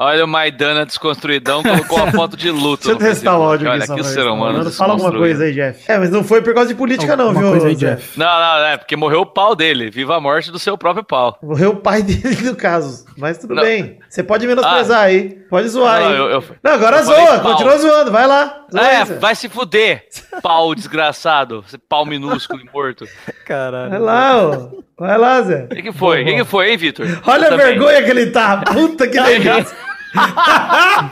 Olha o Maidana desconstruidão, colocou uma foto de luto. Deixa eu testar o áudio Olha só, ser mas- humano. Fala alguma coisa aí, Jeff. É, mas não foi por causa de política, não, Alguma viu? coisa aí? Jeff. Não, não, é porque morreu o pau dele. Viva a morte do seu próprio pau. Morreu o pai dele no caso. Mas tudo Não. bem. Você pode menosprezar aí. Pode zoar Não, aí. eu- eu- Não, agora eu zoa. Continua zoando. Vai lá. Zoa É, vai se fuder, pau desgraçado. Esse pau minúsculo e morto. Caralho. Vai lá, ó. Vai lá, Zé. O que, que foi? O que, que foi, hein, Vitor? Olha Você a também. vergonha que ele tá. Puta que delícia. Ah,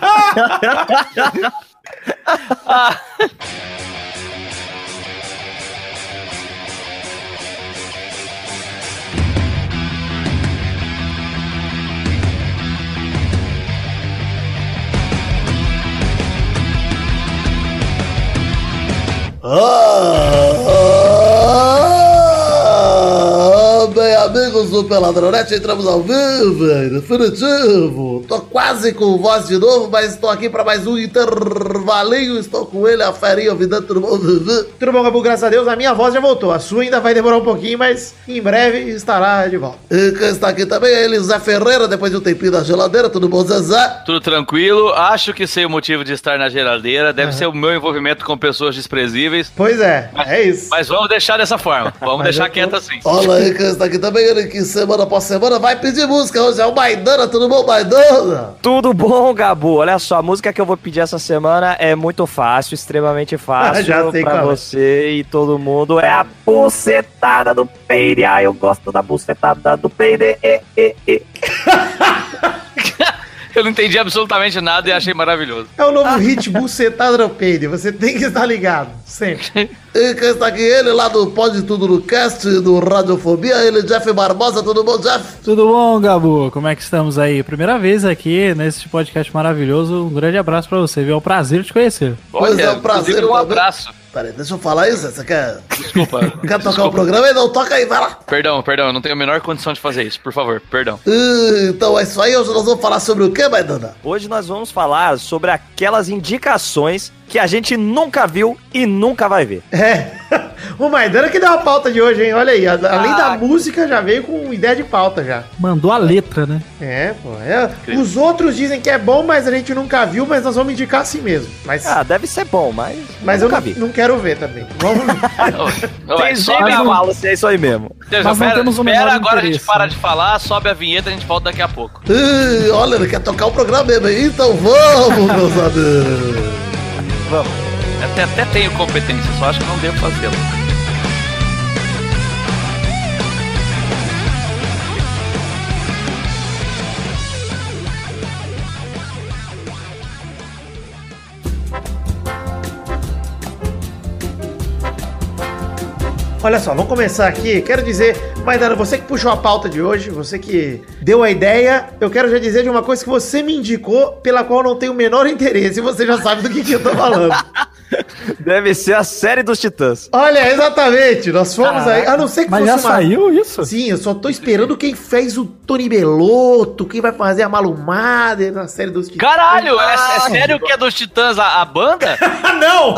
bem, amigos do Peladronete, entramos ao vivo, em definitivo. Tô quase com voz de novo, mas estou aqui para mais um intervalinho. Estou com ele, a ferinha, vida, tudo bom? Tudo bom, Gabu? Graças a Deus. A minha voz já voltou. A sua ainda vai demorar um pouquinho, mas em breve estará de volta. E quem está aqui também é ele, Zé Ferreira, depois de um tempinho na geladeira, tudo bom, Zezé? Tudo tranquilo. Acho que sei o motivo de estar na geladeira. Deve ser o meu envolvimento com pessoas desprezíveis. Pois é, é isso. Mas vamos deixar dessa forma. Vamos Mas deixar tô- quieto assim. Olha aí quem está aqui também, ele que semana após semana vai pedir música. Hoje é o Maidana, tudo bom, Maidana? Tudo bom, Gabu? Olha só, a música que eu vou pedir essa semana é muito fácil, extremamente fácil Já sei pra é. você e todo mundo. É a bucetada do peide. Ah, eu gosto da bucetada do peide. E, e, e. Eu não entendi absolutamente nada e achei maravilhoso. É o novo hit bucetada no peide. Você tem que estar ligado. Sempre. E quem está aqui, ele lá do Pode Tudo no Cast, do Radiofobia, ele, Jeff Barbosa, tudo bom, Jeff? Tudo bom, Gabu? Como é que estamos aí? Primeira vez aqui nesse podcast maravilhoso. Um grande abraço pra você, viu? É um prazer te conhecer. Pois é, um prazer um também. Peraí, deixa eu falar isso, você quer, Desculpa. quer tocar o programa aí? Não, toca aí, vai lá. Perdão, perdão, eu não tenho a menor condição de fazer isso, por favor, perdão. Ih, Então é isso aí, hoje nós vamos falar sobre o que, Maidana? Hoje nós vamos falar sobre aquelas indicações que a gente nunca viu e nunca vai ver. É. O Maidana que deu a pauta de hoje, hein? Olha aí. a- Além da Ah. música, já veio com ideia de pauta já. Mandou a letra, né? É, pô. é. Os outros dizem que é bom, mas a gente nunca viu, mas nós vamos indicar assim mesmo. Mas, Ah, deve ser bom, mas, mas eu nunca não, vi. não quero ver também. Vamos Não, vai, Tem bala, se é isso aí mesmo. Deus, Nós não pera, temos o espera menor agora a gente para de falar, sobe a vinheta e a gente volta daqui a pouco. Ih, olha, ele quer tocar o programa mesmo, então vamos, meus amigos. Vamos. Até, até tenho competência, só acho que não devo fazê-lo. Olha só, vamos começar aqui. Quero dizer, Maidana, você que puxou a pauta de hoje, você que deu a ideia, eu quero já dizer de uma coisa que você me indicou, pela qual eu não tenho o menor interesse, e você já sabe do que, que eu tô falando. Deve ser a série dos Titãs. Olha, exatamente, nós fomos aí, a não ser que Mas já saiu isso? Sim, eu só tô esperando quem fez o Tony Belotto, quem vai fazer a Malumada na série dos Titãs. Caralho, é, é sério que é dos Titãs a, a banda? Ah, não!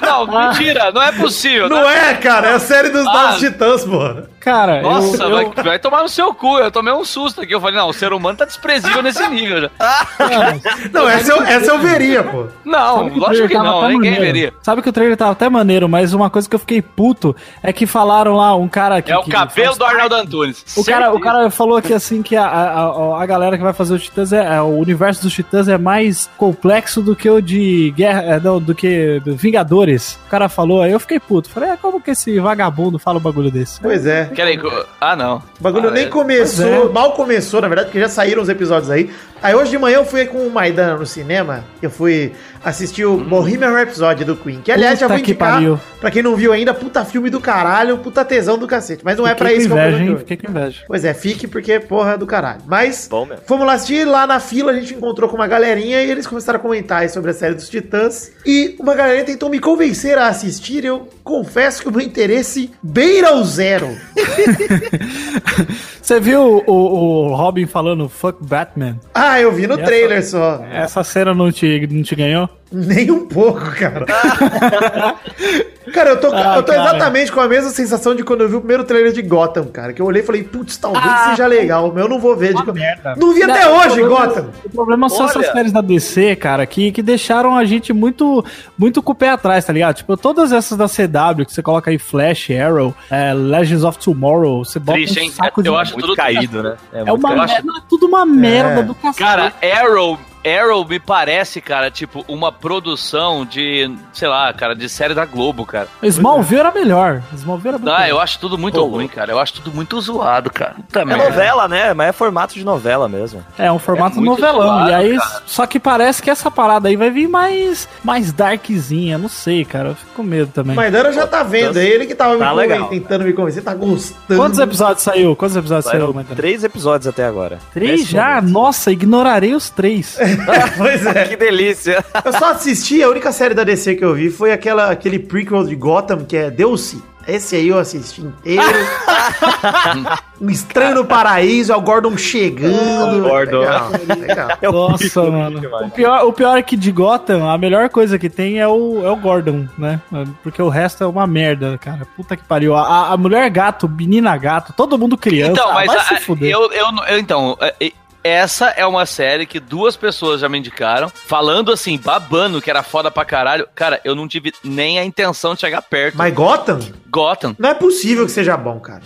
Não, mentira, não é possível. Não é, cara, é a série dos Ah. Titãs, pô. Cara, Nossa, eu, vai, eu, vai tomar no seu cu. Eu tomei um susto aqui. Eu falei, não, o ser humano tá desprezível nesse nível já. Não, essa eu, essa eu veria, pô. Não, Sabe lógico que não, ninguém maneiro. veria. Sabe que o trailer tava até maneiro, mas uma coisa que eu fiquei puto é que falaram lá, um cara que. É o que cabelo faz do Arnaldo Antunes. O cara, o cara falou que assim que a, a, a- a galera que vai fazer os Titãs é, é, o universo dos Titãs é mais complexo do que o de guerra, é, não, do que do Vingadores. O cara falou, aí eu fiquei puto. Falei, é como que esse vagabundo fala um bagulho desse? Pois é. Querem Ah, não. O bagulho Ah, nem é. começou, é. mal começou, na verdade, porque já saíram os episódios aí. Aí hoje de manhã eu fui com o Maidana no cinema, eu fui assistir o Bohemian Rhapsody do Queen, que aliás já Puta vou que indicar, pariu. pra quem não viu ainda, puta filme do caralho, puta tesão do cacete. Mas não é pra Fiquei isso com que eu inveja, vou hein? Fiquei com inveja. Pois é, fique porque porra do caralho. Mas Bom mesmo. fomos lá assistir, lá na fila a gente encontrou com uma galerinha e eles começaram a comentar aí sobre a série dos Titãs. E uma galerinha tentou me convencer a assistir, eu confesso que o meu interesse beira ao zero. Você viu o, o Robin falando fuck Batman? Ah, eu vi no Essa- trailer só. Essa cena não te, não te ganhou? Nem um pouco, cara. Cara, eu tô, Ah, eu tô cara. exatamente com a mesma sensação de quando eu vi o primeiro trailer de Gotham, cara. Que eu olhei e falei, putz, talvez Ah, seja legal, mas eu não vou ver. De... merda. Não vi até Não, hoje, o problema- Gotham. O problema são essas Olha. séries da DC, cara, que, que deixaram a gente muito, muito com o pé atrás, tá ligado? Tipo, todas essas da CW, que você coloca aí Flash, Arrow, é, Legends of Tomorrow, você bota Triste, um hein? saco de... Eu acho Muito tudo caído, né? É muito uma acho- merda, tudo uma merda do cacete. Cara, Arrow, Arrow me parece, cara, tipo, uma produção de, sei lá, cara, de série da Globo, cara. Smallville era melhor. Smallville era Ah, eu acho tudo muito Pô, ruim, cara. Eu acho tudo muito zoado, cara. Puta É novela, né? Mas é formato de novela mesmo. É um formato É novelão. zoado, e aí, cara. só que parece que essa parada aí vai vir mais, mais darkzinha. Não sei, cara. Eu fico com medo também. Maidana já tá vendo, é ele que tava Tá me legal. conven- tentando me convencer, tá gostando. Quantos episódios saiu? Quantos episódios saiu, Maidana? três episódios até agora. Três Nesse já? momento. Nossa, ignorarei os três. pois é. Que delícia. Eu só assisti, a única série da DC que eu vi foi aquela, aquele prequel de Gotham, que é Deuce. Esse aí eu assisti inteiro. um estranho no paraíso, é o Gordon chegando. O Gordon. Legal, legal. Nossa, mano. O pior, o pior é que de Gotham, a melhor coisa que tem é o, é o Gordon, né? Porque o resto é uma merda, cara. Puta que pariu. A, a mulher gato, menina gato, todo mundo criança. Então, ah, mas vai a- se fuder. eu, eu, eu- então, é, é, essa é uma série que duas pessoas já me indicaram, falando assim, babando que era foda pra caralho. Cara, eu não tive nem a intenção de chegar perto. Mas Gotham? Gotham. Não é possível que seja bom, cara.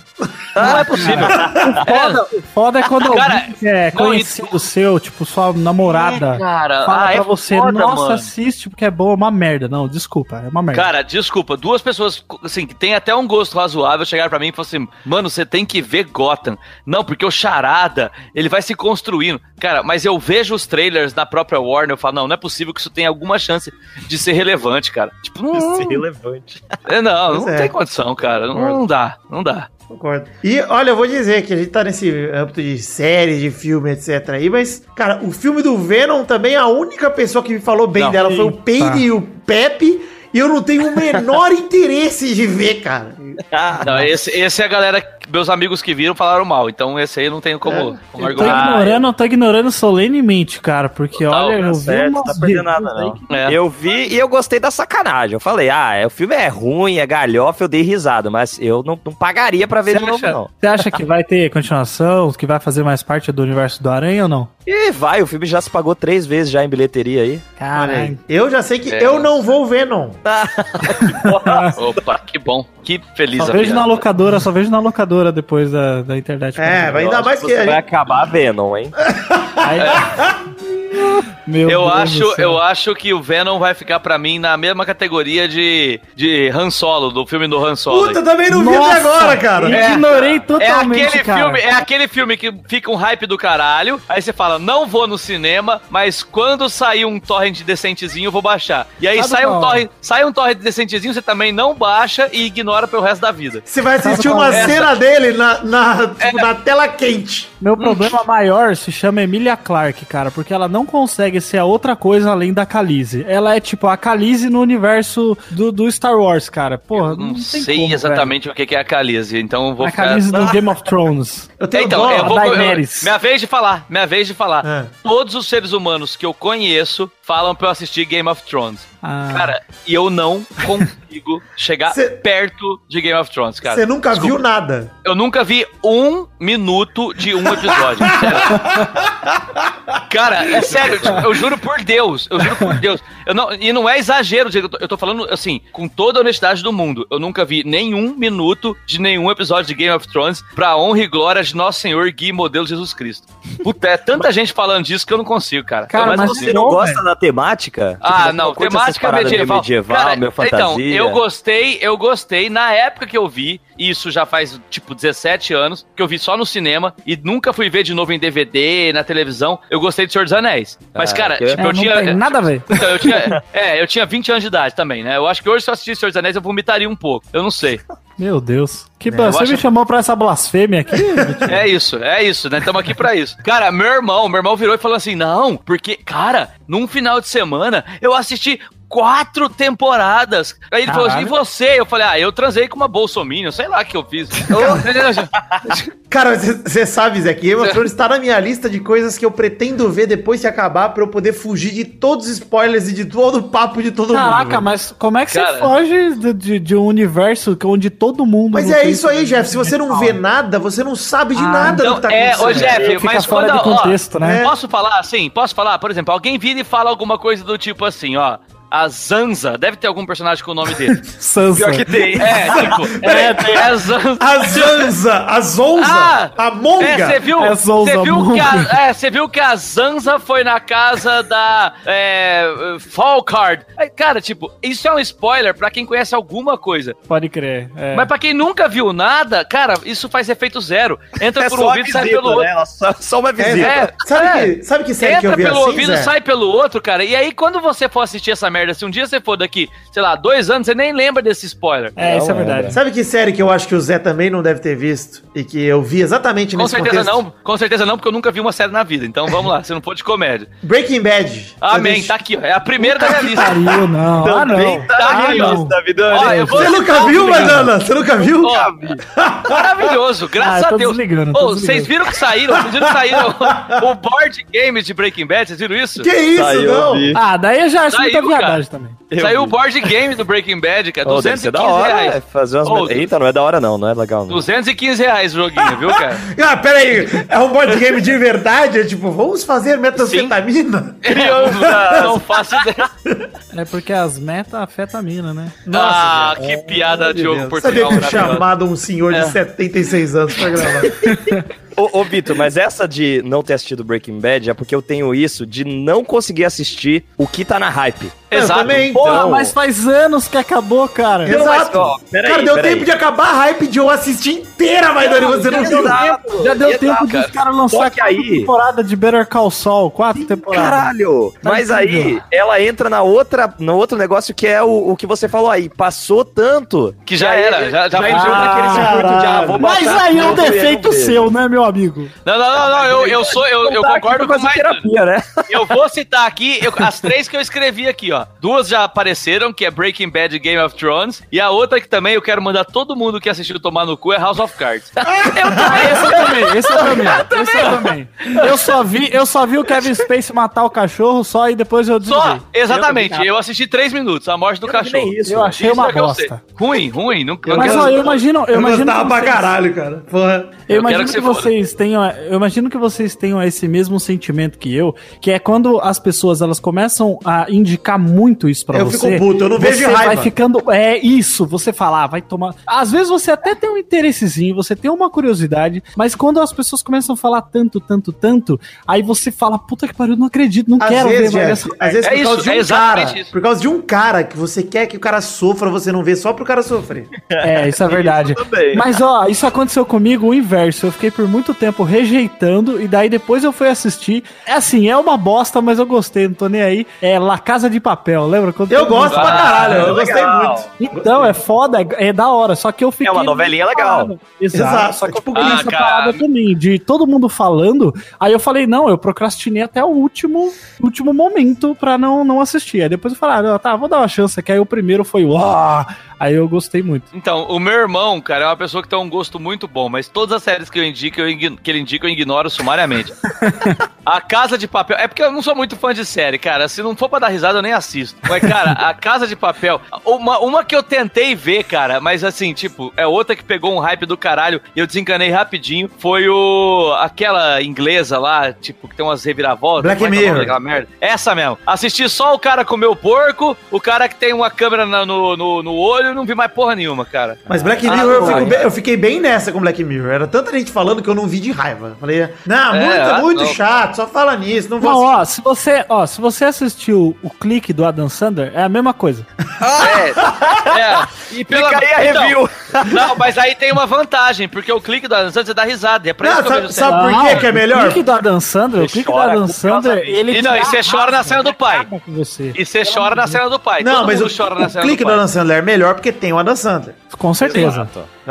Não é possível. Foda, o foda é quando Cara, alguém que é não, conhecido seu, tipo sua namorada, É, cara, fala ah, pra é você, foda, nossa, mano. assiste porque é boa, é uma merda. Não, desculpa, é uma merda. Cara, desculpa, duas pessoas, assim, que tem até um gosto razoável, chegaram pra mim e falaram assim, mano, você tem que ver Gotham. Não, porque o Charada, ele vai se construindo. Cara, mas eu vejo os trailers da própria Warner, eu falo, não, não é possível que isso tenha alguma chance de ser relevante, cara. Tipo, não, Isso é relevante. é, não, Pois não é. tem condição, cara. Não, não dá, não dá. Concordo. E olha, eu vou dizer que a gente tá nesse âmbito de série, de filme, etc. aí, mas, cara, o filme do Venom também, a única pessoa que me falou bem Não. dela foi o. Peide e o Pepe. E eu não tenho o menor interesse de ver, cara. Não, esse, esse é a galera, meus amigos que viram falaram mal, então esse aí eu não tenho como, como eu tô argumentar. ignorando, eu tô ignorando solenemente, cara, porque Total, olha, Tá eu vi certo, umas tá perdendo nada, não. que- É. Eu vi e eu gostei da sacanagem. Eu falei, ah, é, o filme é ruim, é galhofa, eu dei risada, mas eu não, não pagaria pra ver de novo, não. você acha que vai ter continuação, que vai fazer mais parte do universo do Aranha ou não? E vai, o filme já se pagou três vezes já em bilheteria aí. Caralho. Eu já sei que É. eu não vou ver, não. Opa, que bom, que feliz Só a vejo piada. na locadora, só vejo na locadora depois da, da internet. É, vai ainda mais que. Você a vai acabar Venom, hein? Aí- Meu Eu Deus acho, eu acho que o Venom vai ficar pra mim na mesma categoria de, de Han Solo, do filme do Han Solo. Puta, também não vi Nossa, até agora, cara. É. Ignorei É totalmente, aquele, cara. filme, é aquele filme que fica um hype do caralho. Aí você fala, não vou no cinema, mas quando sair um torrent decentezinho, eu vou baixar. E aí Sabe sai um, torrent, sai um torrent decentezinho, você também não baixa e ignora pelo resto da vida. Você vai assistir Sabe uma é cena dele na, na, tipo, na tela quente. Meu problema maior se chama Emilia Clarke, cara, porque ela não consegue ser a outra coisa além da Khaleesi. Ela é tipo a Khaleesi no universo do, do Star Wars, cara. Porra, Eu não, tem sei como, exatamente o que é a Khaleesi, então eu vou velho. A ficar... Khaleesi do Game of Thrones. Eu tenho Então, dó. eu vou. eu- Daenerys. minha vez de falar, minha vez de falar. É. Todos os seres humanos que eu conheço falam pra eu assistir Game of Thrones. Ah, Cara, e eu não consigo chegar Cê- perto de Game of Thrones, cara. Você nunca Desculpa. viu nada. Eu nunca vi um minuto de um episódio. sério. Cara, é sério, tipo, eu juro por Deus, eu juro por Deus. Eu não, e não é exagero, eu tô, eu tô falando assim, com toda a honestidade do mundo. Eu nunca vi nenhum minuto de nenhum episódio de Game of Thrones pra honra e glória de Nosso Senhor Gui Modelo Jesus Cristo. Puta, é tanta gente falando disso que eu não consigo, cara. Cara, Eu mas. Você não gosta da temática? Tipo, Ah, não, temática medieval. medieval, Cara, meio fantasia. Então, eu gostei, eu gostei na época que eu vi, e isso já faz tipo 17 anos, que eu vi só no cinema e nunca fui ver de novo em DVD, na televisão. Eu gostei de Senhor dos Anéis. Mas, Ah, cara, tipo, é, eu não tinha. tem nada a ver. Então, eu tinha. É, eu tinha 20 anos de idade também, né? Eu acho que hoje, se eu assistisse Senhor dos Anéis, eu vomitaria um pouco. Eu não sei. Meu Deus. Que eu você acho- me chamou pra essa blasfêmia aqui? É isso, é isso, né? Estamos aqui pra isso. Cara, meu irmão, meu irmão virou e falou assim: não, porque, cara, num final de semana eu assisti quatro temporadas. Aí ele falou assim, e Caralho. você? Eu falei, ah, eu transei com uma bolsominion, sei lá o que eu fiz. Cara, você sabe, Zé, que Game of Thrones tá na minha lista de coisas que eu pretendo ver depois que acabar pra eu poder fugir de todos os spoilers e de todo o papo de todo mundo. Caraca, mas como é que Cara. você foge de, de- de um universo onde todo mundo. Mas é isso aí, Jeff. Se você não vê nada, você não sabe de Ah, nada Então, do que tá é, ô. Jeff, Fica mas fora quando, de contexto, ó, né? Posso falar assim? Posso falar? Por exemplo, alguém vira e fala alguma coisa do tipo assim, ó. A Zanza, deve ter algum personagem com o nome dele. Sansa. Pior que tem. É, tipo, é, tem a Zanza. A Zanza, a Zonza, Ah, a Monga. É, você viu, É Zonza você viu, que Monga. a, é, você viu que a Zanza foi na casa da é, Falcard. Aí, Cara, tipo, isso é um spoiler pra quem conhece alguma coisa. Pode crer. é. Mas pra quem nunca viu nada, cara, isso faz efeito zero. Entra É por um ouvido e sai pelo outro. né? Só, só uma É, visita. É, sabe, é. Que, sabe que série que eu Entra vi pelo assim, ouvido e sai pelo outro, cara. E aí, quando você for assistir essa merda, se um dia você for daqui, sei lá, dois anos, você nem lembra desse spoiler. É, isso é Não, verdade. Sabe que série que eu acho que o Zé também não deve ter visto e que eu vi exatamente Com nesse certeza contexto? não, com certeza não, porque eu nunca vi uma série na vida. Então vamos lá, se não for de comédia. Breaking Bad. Amém, Você tá aqui, ó. É a primeira da minha lista. Pariu, não. Ah, não. Tá Ah, na não. Ó, vou Você nunca viu, ligado. Maidana? Você nunca viu? Ó, maravilhoso, graças Ah, eu tô a Deus. desligando, Ô, vocês viram que saíram? Vocês viram que saíram o board game de Breaking Bad? Vocês viram isso? Que isso, Saiu, não? vi. Ah, daí eu já acho Saiu, muita cara. também. Eu Saiu o board game do Breaking Bad, cara. Ser 215 da hora, reais. é, fazer umas... Ô, Eita, não é da hora não, não é legal não. 215 reais o joguinho, viu, cara? Ah, peraí. É um board game de verdade? É tipo, vamos fazer metanfetamina? Criança, não, não faço ideia. É porque as metas afetam a mina, né? ah, que piada de jogo Sabia Portugal que eu chamado um senhor de É. 76 anos pra gravar. Ô, ô Vitor, mas essa de não ter assistido Breaking Bad é porque eu tenho isso de não conseguir assistir o que tá na hype. Exato. Eu também. Porra, Então- mas faz anos que acabou, cara. Mas, Exato. ó, peraí, cara, deu peraí. tempo de acabar a hype de eu assistir inteira, Maidana, e você não viu. Exato, Já deu exato, tempo cara. dos caras lançar Só que quatro aí- temporada de Better Call Saul, quatro temporadas. Caralho! Tá Mas aí, ela entra na outra, no outro negócio que é o, o que você falou aí. Passou tanto. Que já era, já- já entrou foi. naquele circuito de, ah, vou Mas aí é um defeito seu, né, meu amigo? Não, não, não, não, eu, eu sou, eu, eu concordo com mais. terapia, né? Eu vou citar aqui eu- as três que eu escrevi aqui, ó. Duas já apareceram, que é Breaking Bad e Game of Thrones. E a outra que também eu quero mandar todo mundo que assistiu tomar no cu é House of Cards. Eu também, esse eu também, esse eu também, esse eu também. Eu só vi, eu só vi o Kevin Space matar o cachorro só e depois eu Só, desliguei. exatamente. Eu assisti três minutos, a morte do Eu cachorro. isso. Eu achei Isso uma é eu bosta. Ruim, ruim. Não, não Mas quero- ó, eu imagino, eu, Eu imagino gostava que pra vocês- caralho, cara. Porra. Eu Eu imagino que, que você vocês tenham, eu imagino que vocês tenham esse mesmo sentimento que eu, que é quando as pessoas elas começam a indicar muito isso pra Eu você. fico puto, eu não vejo você vai raiva. ficando, é isso, você fala, ah, vai tomar. Às vezes você até tem um interessezinho, você tem uma curiosidade, mas quando as pessoas começam a falar tanto, tanto, tanto, aí você fala, puta que pariu, não acredito, não Às quero vezes, ver mais Jeff, essa às vezes É por isso, causa de é um exatamente cara, isso. por causa de um cara que você quer que o cara sofra, você não vê só pro cara sofrer. É, isso é verdade. também. Mas ó, isso aconteceu comigo o inverso. Eu fiquei por muito tempo rejeitando e daí depois eu fui assistir. É assim, é uma bosta, mas eu gostei, não tô nem aí. É La Casa de Papel, lembra? Quando Eu gosto pra caralho, eu legal. gostei muito. Então, é foda, é, é da hora. Só que eu fiquei. É uma novelinha legal. parado. Exato. Exato, Só que eu tipo, fiquei ah, nessa parada também, de todo mundo falando. Aí eu falei, não, eu procrastinei até o último, último momento pra não, não assistir. Aí depois eu falei, ah, tá, vou dar uma chance. Que aí o primeiro foi, uau! Aí eu gostei muito. Então, o meu irmão, cara, é uma pessoa que tem um gosto muito bom, mas todas as séries que eu indico, eu ign- que ele indica, eu ignoro sumariamente. a Casa de Papel. É porque eu não sou muito fã de série, cara. Se não for pra dar risada, eu nem assisto. Mas, cara, a Casa de Papel. Uma, uma que eu tentei ver, cara, mas assim, tipo, é outra que pegou um hype do caralho e eu desencanei rapidinho. Foi o. aquela inglesa lá, tipo, que tem umas reviravoltas. Black é é Mirror. daquela merda? Essa mesmo. Assisti só o cara comer o porco, o cara que tem uma câmera na- no, no, no olho, não vi mais porra nenhuma, cara. Mas Black Ah, Mirror, eu, fico é. bem- eu fiquei bem nessa com Black Mirror. Era tanta gente falando que eu não vi de raiva. Falei, não, É, muito, ah, muito não. chato, só fala nisso, não vou Não, ó, se você, ó, se você assistiu o clique do Adam Sandler, é a mesma coisa. É, é. E Pela- fica aí a Então, review. Não, mas aí tem uma vantagem, porque o clique do Adam Sandler dá risada. e É pra isso Não, que eu sabe, sabe por que que é melhor? O clique do Adam Sandler, o Você clique do Adam Sandler, ele E não, e você chora na cena do pai. você. E você chora na cena do pai. Não, mas o, mundo chora na o cena clique do. Adam Sandler é melhor porque tem o Adam Sandler. Com certeza.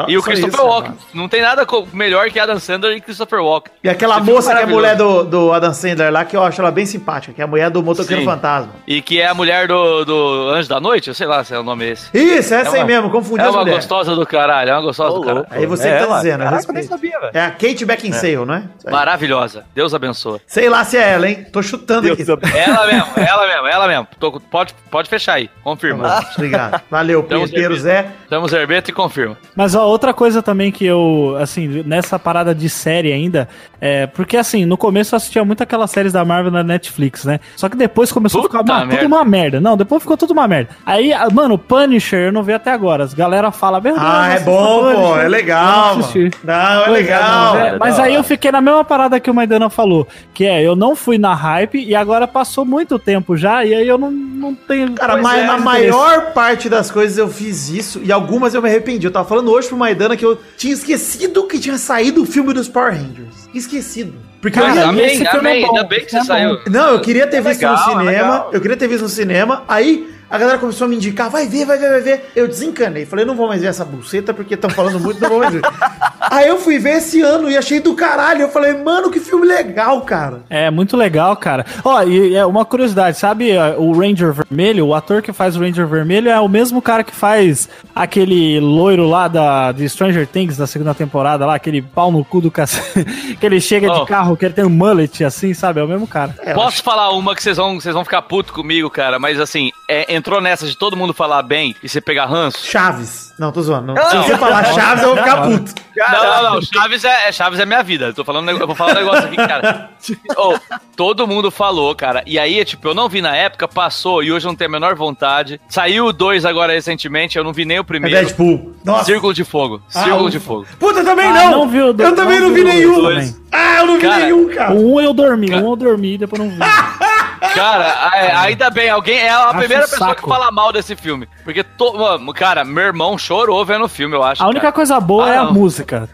E o Christopher isso, Walken. mano. Não tem nada melhor que Adam Sandler e Christopher Walken. E aquela Esse moça que é a mulher do, do Adam Sandler lá, que eu acho ela bem simpática, que é a mulher do Motoqueiro Sim. Fantasma. E que é a mulher do, do Anjo da Noite? Eu sei lá se é o nome esse. Isso, essa É aí uma- mesmo, confundi É uma mulheres. gostosa do caralho, é uma gostosa do caralho. Aí você É que tá ela. dizendo, a Caraca, eu nem sabia, velho. É a Kate Beckinsale, né? Aí. Maravilhosa. Deus abençoe. Sei lá se é ela, hein? Tô chutando aqui. Deus Ela mesmo, ela mesmo, ela mesmo. Tô- pode, pode fechar aí, confirma. Obrigado. Valeu, Tamo Pinheiro. Zé. Temos Herbeto e confirma. Mas ó, outra coisa também que eu, assim, nessa parada de série ainda, é. Porque assim, no começo eu assistia muito aquelas séries da Marvel na Netflix, né? Só que depois começou Puta a ficar uma, tudo uma merda. Não, depois ficou tudo uma merda. Aí, ah, mano, Punisher eu não vi até agora. As galera fala, Deus, Ah, é bom, pô. Punisher." É Eu legal, não. Não, é Pois é, legal. mas, é- é mas aí eu fiquei na mesma parada que o Maidana falou, que é, eu não fui na hype e agora passou muito tempo já, e aí eu não, não tenho... Cara, mas é, na interesse. maior parte das coisas eu fiz isso e algumas eu me arrependi. Eu tava falando hoje pro Maidana que eu tinha esquecido que tinha saído o filme dos Power Rangers. Esquecido. Porque Cara, eu ia- amém, esse filme amém. é bom, Ainda bem que você é saiu. Não, eu queria ter visto legal, no é cinema. legal. Eu queria ter visto no cinema. Aí a galera começou a me indicar, vai ver, vai ver, vai ver. Eu desencanei. Falei, não vou mais ver essa buceta porque estão falando muito, não vou mais ver. Aí eu fui ver esse ano e achei do caralho. Eu falei, mano, que filme legal, cara. É, muito legal, cara. Ó, e é uma curiosidade, sabe é, o Ranger Vermelho? O ator que faz o Ranger Vermelho é o mesmo cara que faz aquele loiro lá da, de Stranger Things da segunda temporada lá, aquele pau no cu do cacete, que ele chega Oh. de carro, que ele tem um mullet assim, sabe? É o mesmo cara. É, Posso falar uma que vocês vão, vocês vão ficar puto comigo, cara, mas assim, é, entrou nessa de todo mundo falar bem e você pegar ranço? Chaves. Não, tô zoando. Não. Não. Se você falar Chaves, eu vou ficar puto. Não, não, não. Chaves é, é- Chaves é minha vida. Eu tô falando, eu vou falar um negócio aqui, cara. Ô, todo mundo falou, cara. E aí, tipo, eu não vi na época, passou e hoje eu não tenho a menor vontade. Saiu o 2 agora recentemente, eu não vi nem o É primeiro. Deadpool. Nossa. Círculo de Fogo. Ah, Círculo o- de Fogo. Puta, eu também Ah, não. não vi o dois, eu também não não vi nenhum. dois Ah, eu não vi Cara, nenhum, cara. Um eu dormi, um eu dormi e depois não vi. Cara, ainda bem, alguém é a Acho primeira um pessoa saco. que fala mal desse filme. Porque, to, mano, cara, meu irmão chorou vendo o filme, eu acho. A única cara. coisa boa Ah, é a não. música.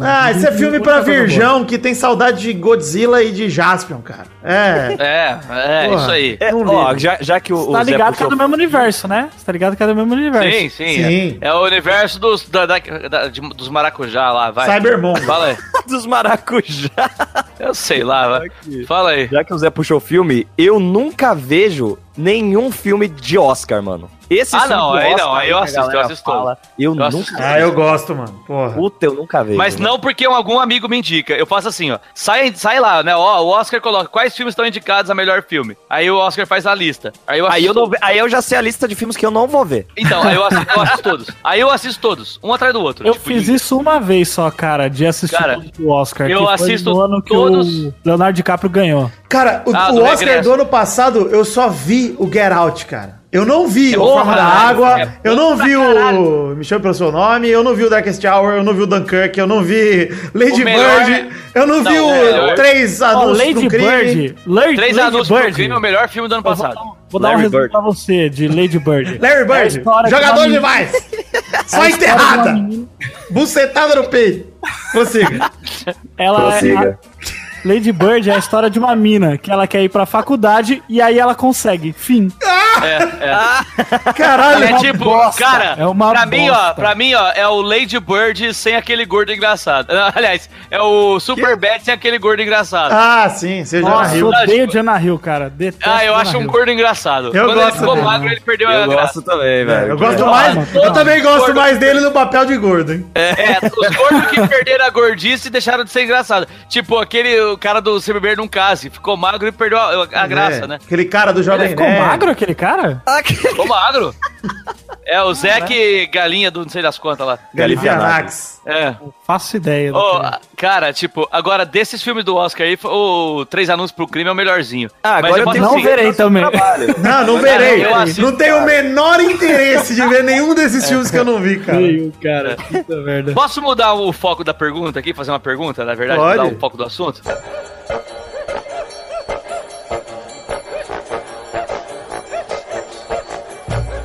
Ah, esse é filme pra virgão que tem saudade de Godzilla e de Jaspion, cara. É. É, é, Porra. isso aí. É, ó, já, já que o, o Tá Zé ligado que é do mesmo universo, né? Você tá ligado que é do mesmo universo. Sim, sim. Sim. É, é o universo dos, da, da- da- de- dos maracujá lá, vai. Cybermon. Fala aí. dos maracujá. Eu sei lá, vai. Fala aí. Já que o Zé puxou o filme, eu nunca vejo nenhum filme de Oscar, mano. Esse Ah, filme não, de aí Oscar não, aí eu que assisto, eu assisto todo. Eu, Eu assisto nunca Ah, eu gosto, mano. Porra. Puta, eu nunca vejo. Mas mano. não porque algum amigo me indica. Eu faço assim, ó. Sai, sai lá, né? Ó, o Oscar coloca quais filmes estão indicados a melhor filme. Aí o Oscar faz a lista. Aí eu Aí eu, não, aí eu já sei a lista de filmes que eu não vou ver. Então, aí eu assisto, eu assisto todos. Aí eu assisto todos, um atrás do outro. Eu Tipo, fiz e- isso uma vez só, cara, de assistir Cara, o Oscar. eu que foi assisto no ano que todos- o Leonardo DiCaprio ganhou. Cara, o, Ah, o do Oscar regresso. do ano passado, eu só vi o Get Out, cara. Eu não vi o Porra, Forma da é Água, bom eu não vi o Me Chame Pelo Seu Nome, eu não vi o Darkest Hour, eu não vi o Dunkirk, eu não vi Lady O melhor- Bird, eu não, vi Não, o o melhor- Três Ó, Anúncios Lady do Crime. Bird. Lady, Três Lady anúncios pro crime é o melhor filme do ano passado. vou dar um Larry resumo Bird. pra você de Lady Bird. Larry É Bird, de jogador de demais. é Só uma enterrada. Bucetada no peito. Consiga. Ela Prossiga. a- Lady Bird é a história de uma mina que ela quer ir pra faculdade e aí ela consegue. Fim. É, é. Caralho. É uma tipo, bosta, cara, é uma pra mim, ó, bosta. pra mim, ó, é o Lady Bird sem aquele gordo engraçado. Aliás, é o Super Bad sem aquele gordo engraçado. Ah, sim, você já Nossa, eu riu. odeio Jonah Hill, cara. Detesto Ah, eu Jonah acho um Hill. gordo engraçado. Eu Quando gosto ele ficou dele. magro, ele perdeu a Eu graça. gosto também, velho. Eu gosto mais. Eu não. também gosto Gordo. mais dele no papel de gordo, hein? É, os gordos que perderam a gordice e deixaram de ser engraçado. Tipo, aquele cara do Se Beber Num Case. Ficou magro e perdeu a, a graça, É, né? Aquele cara do Jovem Ele ficou Nerd. magro, aquele cara? Ficou magro. É, o Zeke Galinha do não sei das quantas lá. Galifianax. É. Faço ideia. é. a- cara, tipo, agora desses filmes do Oscar aí, o Três Anúncios pro Crime é o melhorzinho. Ah, Mas agora eu posso tenho não assim, verei também. Não, não Não, verei. eu assisto, não tenho o menor interesse de ver nenhum desses filmes que eu não vi, cara. Feio, cara. Puta merda. Posso mudar o foco da pergunta aqui? Fazer uma pergunta, na verdade? Pode. Mudar o foco do assunto?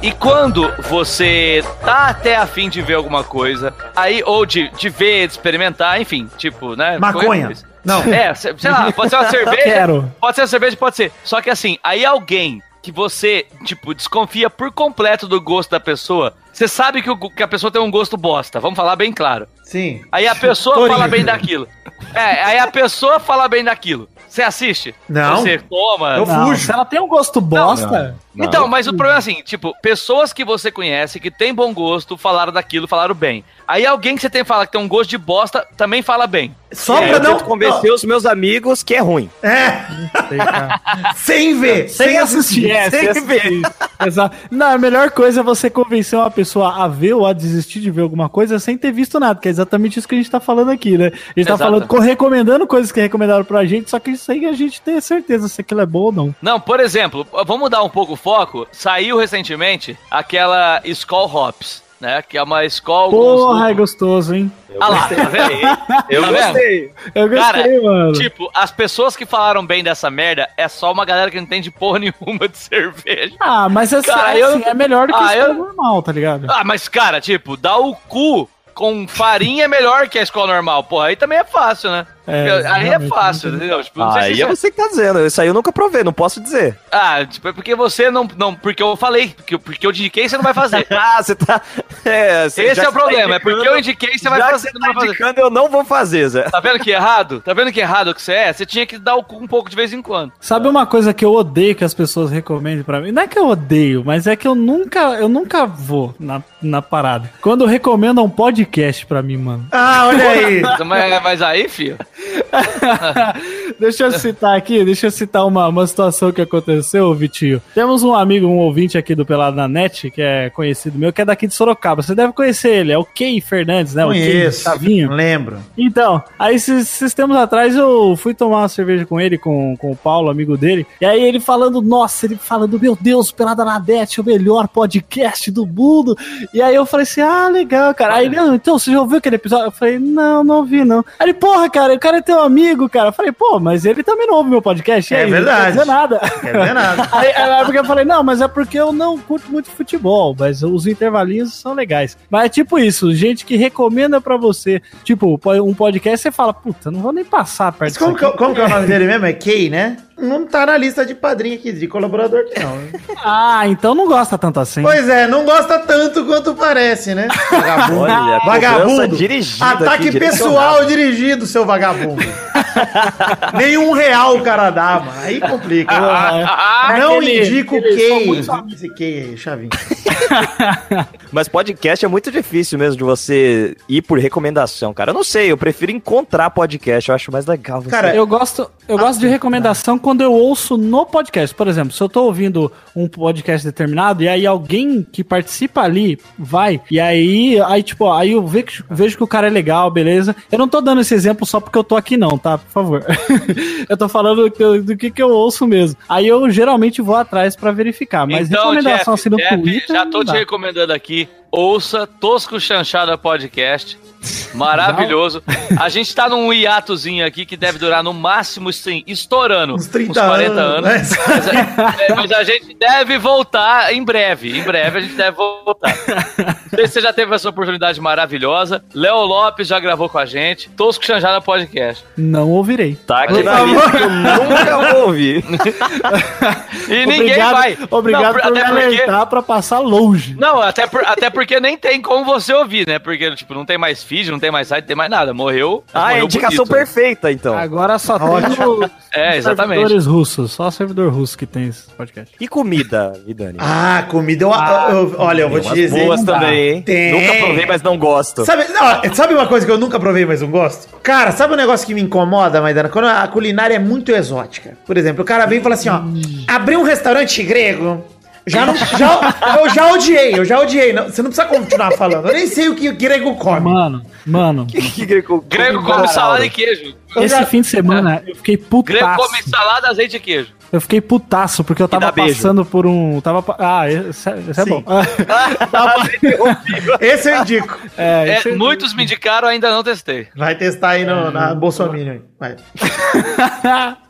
E quando você tá até afim de ver alguma coisa, aí, ou de, de ver, de experimentar, enfim, tipo, né? Maconha. Não. É, sei lá, pode ser uma cerveja. Quero. Pode ser uma cerveja, pode ser. Só que assim, aí alguém que você, tipo, desconfia por completo do gosto da pessoa, você sabe que, o- que a pessoa tem um gosto bosta, vamos falar bem claro. Sim. Aí a pessoa Torinho. fala bem daquilo. É, aí a pessoa fala bem daquilo. Você assiste? Não. Você toma? Eu Não, fujo. se ela tem um gosto bosta, Então, mas o problema é assim, tipo, pessoas que você conhece, que tem bom gosto, falaram daquilo, falaram bem. Aí alguém que você tem fala que tem um gosto de bosta, também fala bem. Só É, pra eu não. convencer os meus amigos que é ruim. É, sei, sem ver. Sem assistir, é, sem assistir. Exato. Não, a melhor coisa é você convencer uma pessoa a ver ou a desistir de ver alguma coisa sem ter visto nada, que é exatamente isso que a gente tá falando aqui, né? A gente tá Exato. falando, co- recomendando coisas que recomendaram pra gente, só que sem a gente ter certeza se aquilo é bom ou não. Não, por exemplo, vamos mudar um pouco o foco. Saiu recentemente aquela Skull Hops, né? Que é uma Skull... Porra, é gostoso, hein? Ah lá, tá vendo? Eu Tá vendo? gostei. Eu gostei, Cara, mano. Tipo, as pessoas que falaram bem dessa merda é só uma galera que não entende porra nenhuma de cerveja. Ah, mas essa, Cara, assim, eu- é melhor do que Ah, a eu- escola normal, tá ligado? Ah, mas cara, tipo, dar o cu com farinha é melhor que a escola normal. Porra, aí também é fácil, né? É, aí é fácil, não entendeu? Tipo, não sei Aí se é você que tá dizendo. Isso aí eu nunca provei, não posso dizer. Ah, tipo, é porque você não, não. Porque eu falei, porque, porque eu indiquei, você não vai fazer. Ah, você tá. É, você- Esse é o você problema, tá é porque eu indiquei, você vai fazer, você você tá não vai fazer. indicando, eu não vou fazer, Zé. Tá vendo que é errado? Tá vendo que é errado que você é? Você tinha que dar o cu um pouco de vez em quando. Sabe uma coisa que eu odeio que as pessoas recomendem pra mim? Não é que eu odeio, mas é que eu nunca, eu nunca vou na, na parada. Quando recomendam um podcast pra mim, mano. Ah, olha aí. Mas, mas aí, filho. deixa eu citar aqui, deixa eu citar uma, uma situação que aconteceu, Vitinho. Temos um amigo, um ouvinte aqui do Pelado na Net, que é conhecido meu, que é daqui de Sorocaba. Você deve conhecer ele, é o Key Fernandes, né? O Key Conheço. Tavinho. Lembro. Então, aí esses, tempos atrás eu fui tomar uma cerveja com ele, com, com o Paulo, amigo dele. E aí ele falando, nossa, ele falando, meu Deus, Pelada na Net, o melhor podcast do mundo. E aí eu falei assim, ah, legal, cara. Aí ele, "Ah, então, você já ouviu aquele episódio? Eu falei, não, não ouvi, não. Aí ele, porra, cara, o cara é teu amigo, cara. Eu falei, pô, mas ele também não ouve meu podcast. É aí, Não verdade. quer dizer nada. É verdade. Aí, aí porque eu falei, não, mas é porque eu não curto muito futebol, mas os intervalinhos são legais. Mas é tipo isso, gente que recomenda pra você, tipo, um podcast, você fala, puta, não vou nem passar perto Mas como, que, como que é o nome dele mesmo? É Kay, né? Não tá na lista de padrinho aqui, de colaborador aqui não. hein? Ah, então não gosta tanto assim. Pois é, não gosta tanto quanto parece, né? Vagabundo. Olha, Vagabundo. Ataque aqui, pessoal dirigido, seu vagabundo. Nenhum real o cara dá, mano. Aí complica. Ah, não aquele- indico o aquele- muito- Esse Kay aí, Chavinho. Mas podcast é muito difícil mesmo de você ir por recomendação, cara. Eu não sei, eu prefiro encontrar podcast, eu acho mais legal. Você... Cara, Eu gosto, eu gosto de recomendação quando eu ouço no podcast. Por exemplo, se eu tô ouvindo um podcast determinado e aí alguém que participa ali vai, e aí, aí tipo, aí eu vejo, vejo que o cara é legal, beleza. Eu não tô dando esse exemplo só porque eu tô aqui não, tá? Por favor. eu tô falando do que, do que que eu ouço mesmo. Aí eu geralmente vou atrás pra verificar, mas recomendação assim no Jeff, Twitter já tô te dá. recomendando aqui. Ouça Tosco Chanchada Podcast. Maravilhoso. A gente tá num hiatozinho aqui que deve durar no máximo, sim, estourando Uns 30 anos, né? Mas, a- é, mas a gente deve voltar em breve. Em breve a gente deve voltar. Não sei se você já teve essa oportunidade maravilhosa. Léo Lopes já gravou com a gente. Tosco Chanchada Podcast. Não ouvirei. Tá aqui na lista eu nunca vou ouvir. E ninguém obrigado, vai. Obrigado Não, por me até porque- alertar pra passar longe. Não, até, por- até porque nem tem como você ouvir, né? Porque, tipo, não tem mais feed, não tem mais site, não tem mais nada. Morreu. Ah, é a morreu indicação bonito. perfeita, então. Agora só tem Ótimo. o- É, exatamente. servidores russos. Só servidor russo que tem esse podcast. E comida, Vidani? Ah, comida. Eu, eu- olha, eu vou te dizer. boas não também, hein? Tem. Nunca provei, mas não gosto. Sabe, ó, sabe uma coisa que eu nunca provei, mas não gosto? Cara, sabe um negócio que me incomoda, Maidana? Quando a culinária é muito exótica. Por exemplo, o cara vem e fala assim, ó, abriu um restaurante grego. Já não, já, eu já odiei, eu já odiei. Não, você não precisa continuar falando. Eu nem sei o que o grego come. Mano, mano, Que grego, Grego come salada e queijo. Eu esse já- fim de semana eu fiquei Grego putaço. come salada, azeite e queijo. Eu fiquei putaço porque eu tava beijo. passando por um. Tava, ah, esse é, esse é bom. Esse eu indico. É, É, esse é- muitos me indicaram, ainda não testei. Vai testar aí no, na Bolsonaro. Vai.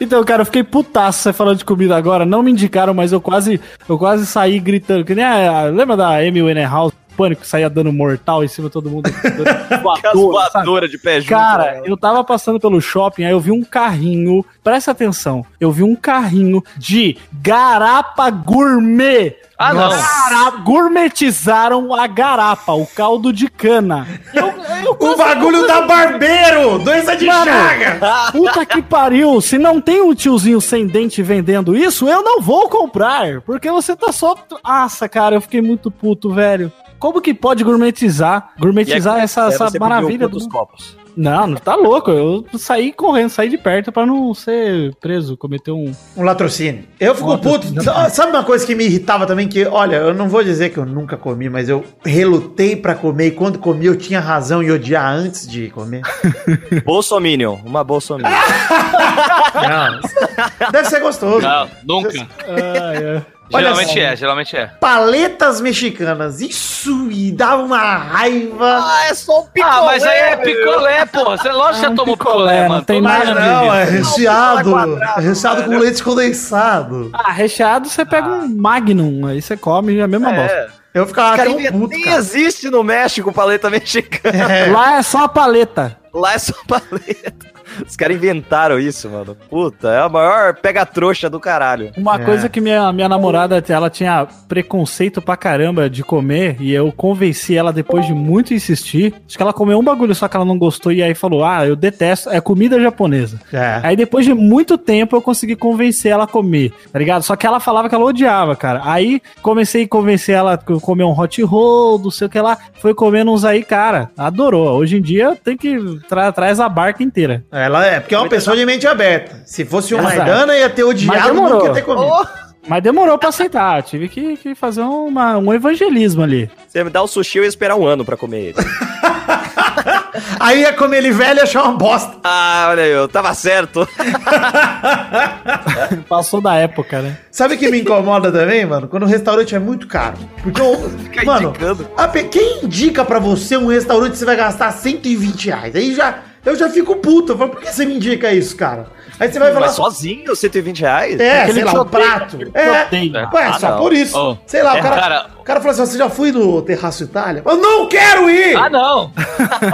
Então, cara, eu fiquei putaço você falando de comida agora. Não me indicaram, mas eu quase, eu quase saí gritando. Que nem a, lembra da Amy Winehouse? Pânico, saía dando mortal em cima de todo mundo. voadora, de pé junto. Cara, né? eu tava passando pelo shopping, aí eu vi um carrinho. Presta atenção, eu vi um carrinho de garapa gourmet. Ah, não. Gara- gourmetizaram a garapa, o caldo de cana. Eu, eu O bagulho da barbeiro! Doença de Mano. chaga! Puta que pariu! Se não tem um tiozinho sem dente vendendo isso, eu não vou comprar. Porque você tá só. Nossa, cara, eu fiquei muito puto, velho. Como que pode gourmetizar? Gourmetizar aí, essa, é, essa maravilha do. quantos copos? Não, não tá louco. Eu saí correndo, saí de perto pra não ser preso, cometer um. Um latrocínio. Eu fico Um puto. Sabe uma coisa que me irritava também? Que, olha, eu não vou dizer que eu nunca comi, mas eu relutei pra comer. E quando comi, eu tinha razão em odiar antes de comer. Bolsominion, uma Bolsominion. Não. Deve ser gostoso. Não, nunca. Olha geralmente só. é, geralmente é. Paletas mexicanas. Isso me dava uma raiva. é só um Ah, mas aí é picolé, porra. Você lógico que É um tomou picolé, picolé, não mano. tem nada a ver. viu. é recheado. quadrado, É recheado com leite condensado. Ah, recheado você pega um Magnum, aí você come é a mesma bosta. É. Eu ficava Cara, tão nem, puto, nem cara. existe no México paleta mexicana. É. Lá é só a paleta. Lá é só paleta. Os caras inventaram isso, mano. Puta, é a maior pega-trouxa do caralho. Uma É. coisa que minha, minha namorada, ela tinha preconceito pra caramba de comer, e eu convenci ela depois de muito insistir. Acho que ela comeu um bagulho só que ela não gostou, e aí falou: Ah, eu detesto, é comida japonesa. É. Aí depois de muito tempo eu consegui convencer ela a comer, tá ligado? Só que ela falava que ela odiava, cara. Aí comecei a convencer ela a comer um hot roll, não sei o que lá. Foi comendo uns aí, cara. Adorou. Hoje em dia tem que tra traz a barca inteira. Ela é, porque é uma pessoa de mente aberta. Se fosse o Exato. Maidana, ia ter odiado, nunca ia ter comido. Mas demorou pra aceitar. Tive que, que fazer uma- um evangelismo ali. Você me dá o sushi, eu ia esperar um ano pra comer ele. Aí ia comer ele velho e achar uma bosta. ah, olha aí, eu tava certo. Passou da época, né? Sabe o que me incomoda também, mano? Quando o restaurante é muito caro. Porque, eu, mano, indicando. a quem indica pra você um restaurante que você vai gastar 120 reais? Aí já, eu já fico puto. Eu falo, por que você me indica isso, cara? Aí você vai falar. Mas sozinho, 120 reais? É, Aquele sei lá, um prato. É, odeia. ué, Ah, só não. por isso. Oh. Sei lá, o É, cara, cara- o cara falou assim: você já foi no Terraço Itália? Eu não quero ir! Ah, não!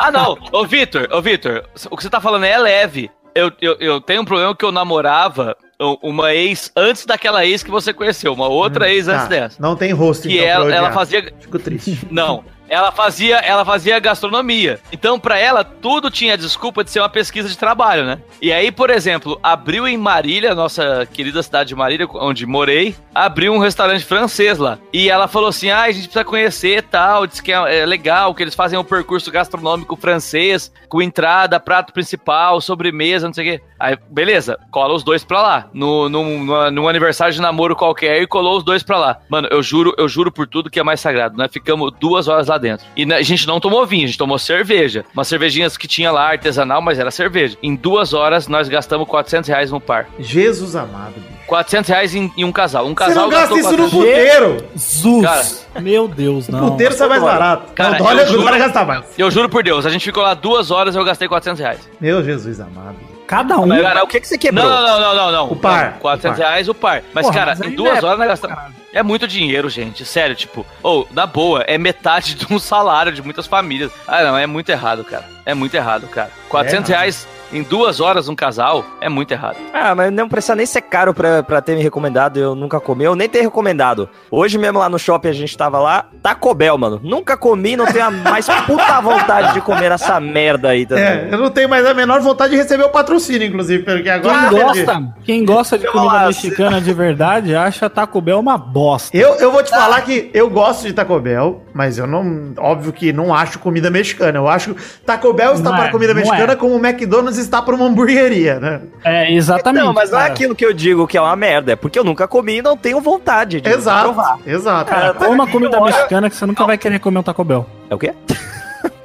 Ah, não! Ô, Vitor, ô, Vitor, o que você tá falando é leve. Eu, eu, eu tenho um problema que eu namorava uma ex antes daquela ex que você conheceu, uma outra ex antes Tá, dessa. Não tem rosto, Que pra ela, odiar. ela fazia. Fico triste. Não. Ela fazia, ela fazia gastronomia. Então, pra ela, tudo tinha desculpa de ser uma pesquisa de trabalho, né? E aí, por exemplo, abriu em Marília, nossa querida cidade de Marília, onde morei, abriu um restaurante francês lá. E ela falou assim: ah, a gente precisa conhecer tal. Diz que é, é legal, que eles fazem um percurso gastronômico francês, com entrada, prato principal, sobremesa, não sei o quê. Aí, beleza, cola os dois pra lá. No, num, no, num aniversário de namoro qualquer e colou os dois pra lá. Mano, eu juro, eu juro por tudo que é mais sagrado. Nós ficamos duas horas lá dentro. E né, a gente não tomou vinho, a gente tomou cerveja. Umas cervejinhas que tinha lá, artesanal, mas era cerveja. Em duas horas, nós gastamos 400 reais no par. Jesus amado, bicho. 400 reais em, em um casal. Um Você casal não gasta isso no 400 puteiro. Zus! Meu Deus, não. puteiro sai mais barato. Cara, não, olha, eu juro- vai gastar mais. Eu juro por Deus, a gente ficou lá duas horas e eu gastei 400 reais. Meu Jesus amado. Cada um. Mas, Cara, o que, que você quebrou? Não, não, não, não, não. O par, Não, 400 o par. reais o par. Mas, Porra, cara, mas em duas é horas nós gastamos. É muito dinheiro, gente. Sério, tipo, ou, na boa, é metade de um salário de muitas famílias. Ah, não, é muito errado, cara. É muito errado, cara. 400 errado. reais em duas horas um casal é muito errado. Ah, mas não precisa nem ser caro pra, pra ter me recomendado. Eu nunca comi, eu nem ter recomendado. Hoje mesmo lá no shopping a gente tava lá, Taco Bell, mano. Nunca comi, não tenho a mais puta vontade de comer essa merda aí também. É, eu não tenho mais a menor vontade de receber o patrocínio, inclusive, porque agora. Quem gosta, quem gosta de comida Nossa. mexicana de verdade acha Taco Bell uma bosta. Eu, eu vou te falar que eu gosto de Taco Bell, mas eu não. Óbvio que não acho comida mexicana. Eu acho Taco Bell está Não para é, comida mexicana é. como o McDonald's está para uma hamburgueria, né? É, exatamente. Não, mas não é cara. aquilo que eu digo que é uma merda, é porque eu nunca comi e não tenho vontade de Exato. provar. Exato. Cara, coma comida mexicana que você nunca vai querer comer um Taco Bell. É o quê?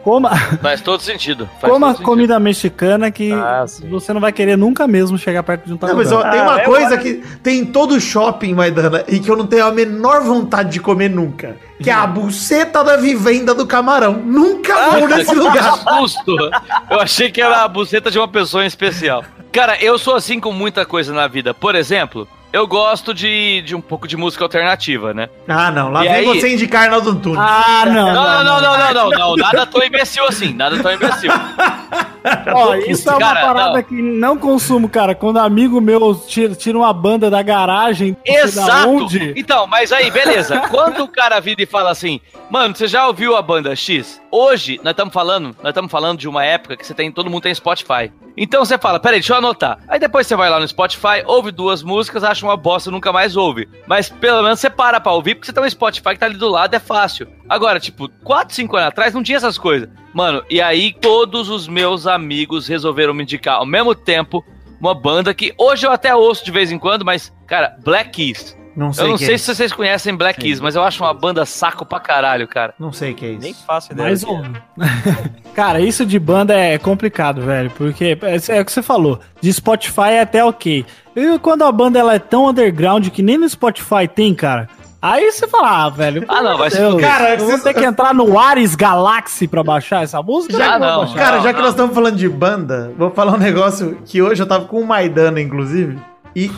Coma, Faz todo sentido. Faz coma todo sentido. comida mexicana que Ah, você não vai querer nunca mesmo chegar perto de um Taco Não, mas ó, tem Ah, uma eu coisa acho- que tem em todo shopping, Maidana, e que eu não tenho a menor vontade de comer nunca. Que é a buceta da vivenda do camarão. Nunca vou nesse Que lugar. susto! Eu achei que era a buceta de uma pessoa em especial. Cara, eu sou assim com muita coisa na vida. Por exemplo, eu gosto de, de um pouco de música alternativa, né? Ah, não. Lá E vem aí? você indicar Arnaldo Antunes. Ah, não. Não, não, não, não, não, não, não. Nada tão imbecil assim. Nada tão imbecil. Ó, isso é uma Cara, parada não. que não consumo, cara. Quando amigo meu tira, tira uma banda da garagem, não Exato. onde. Então, mas aí, beleza. Quando o cara vira e fala assim, mano, você já ouviu a banda X? Hoje, nós estamos falando, nós estamos falando de uma época que você tem, todo mundo tem Spotify. Então você fala, peraí, deixa eu anotar. Aí depois você vai lá no Spotify, ouve duas músicas, acha uma bosta, nunca mais ouve. Mas pelo menos você para pra ouvir, porque você tem um Spotify que tá ali do lado, é fácil. Agora, tipo, 4, 5 anos atrás não tinha essas coisas. Mano, e aí todos os meus amigos resolveram me indicar ao mesmo tempo uma banda que hoje eu até ouço de vez em quando, mas, cara, Black Keys. Não sei Eu não que sei é. se vocês conhecem Black Keys, mas eu acho uma banda saco pra caralho, cara. Não sei o que é isso. Nem faço ideia. Mais que um. Cara, isso de banda é complicado, velho. Porque é, é o que você falou. De Spotify é até ok. E quando a banda ela é tão underground que nem no Spotify tem, cara. Aí você fala, ah, velho. Ah, não, vai se Deus, fuder. Cara, vocês- ter que entrar no Ares Galaxy pra baixar essa música? Já não. baixar. Cara, Não, já que não. nós estamos falando de banda, vou falar um negócio que hoje eu tava com o Maidana, inclusive. E.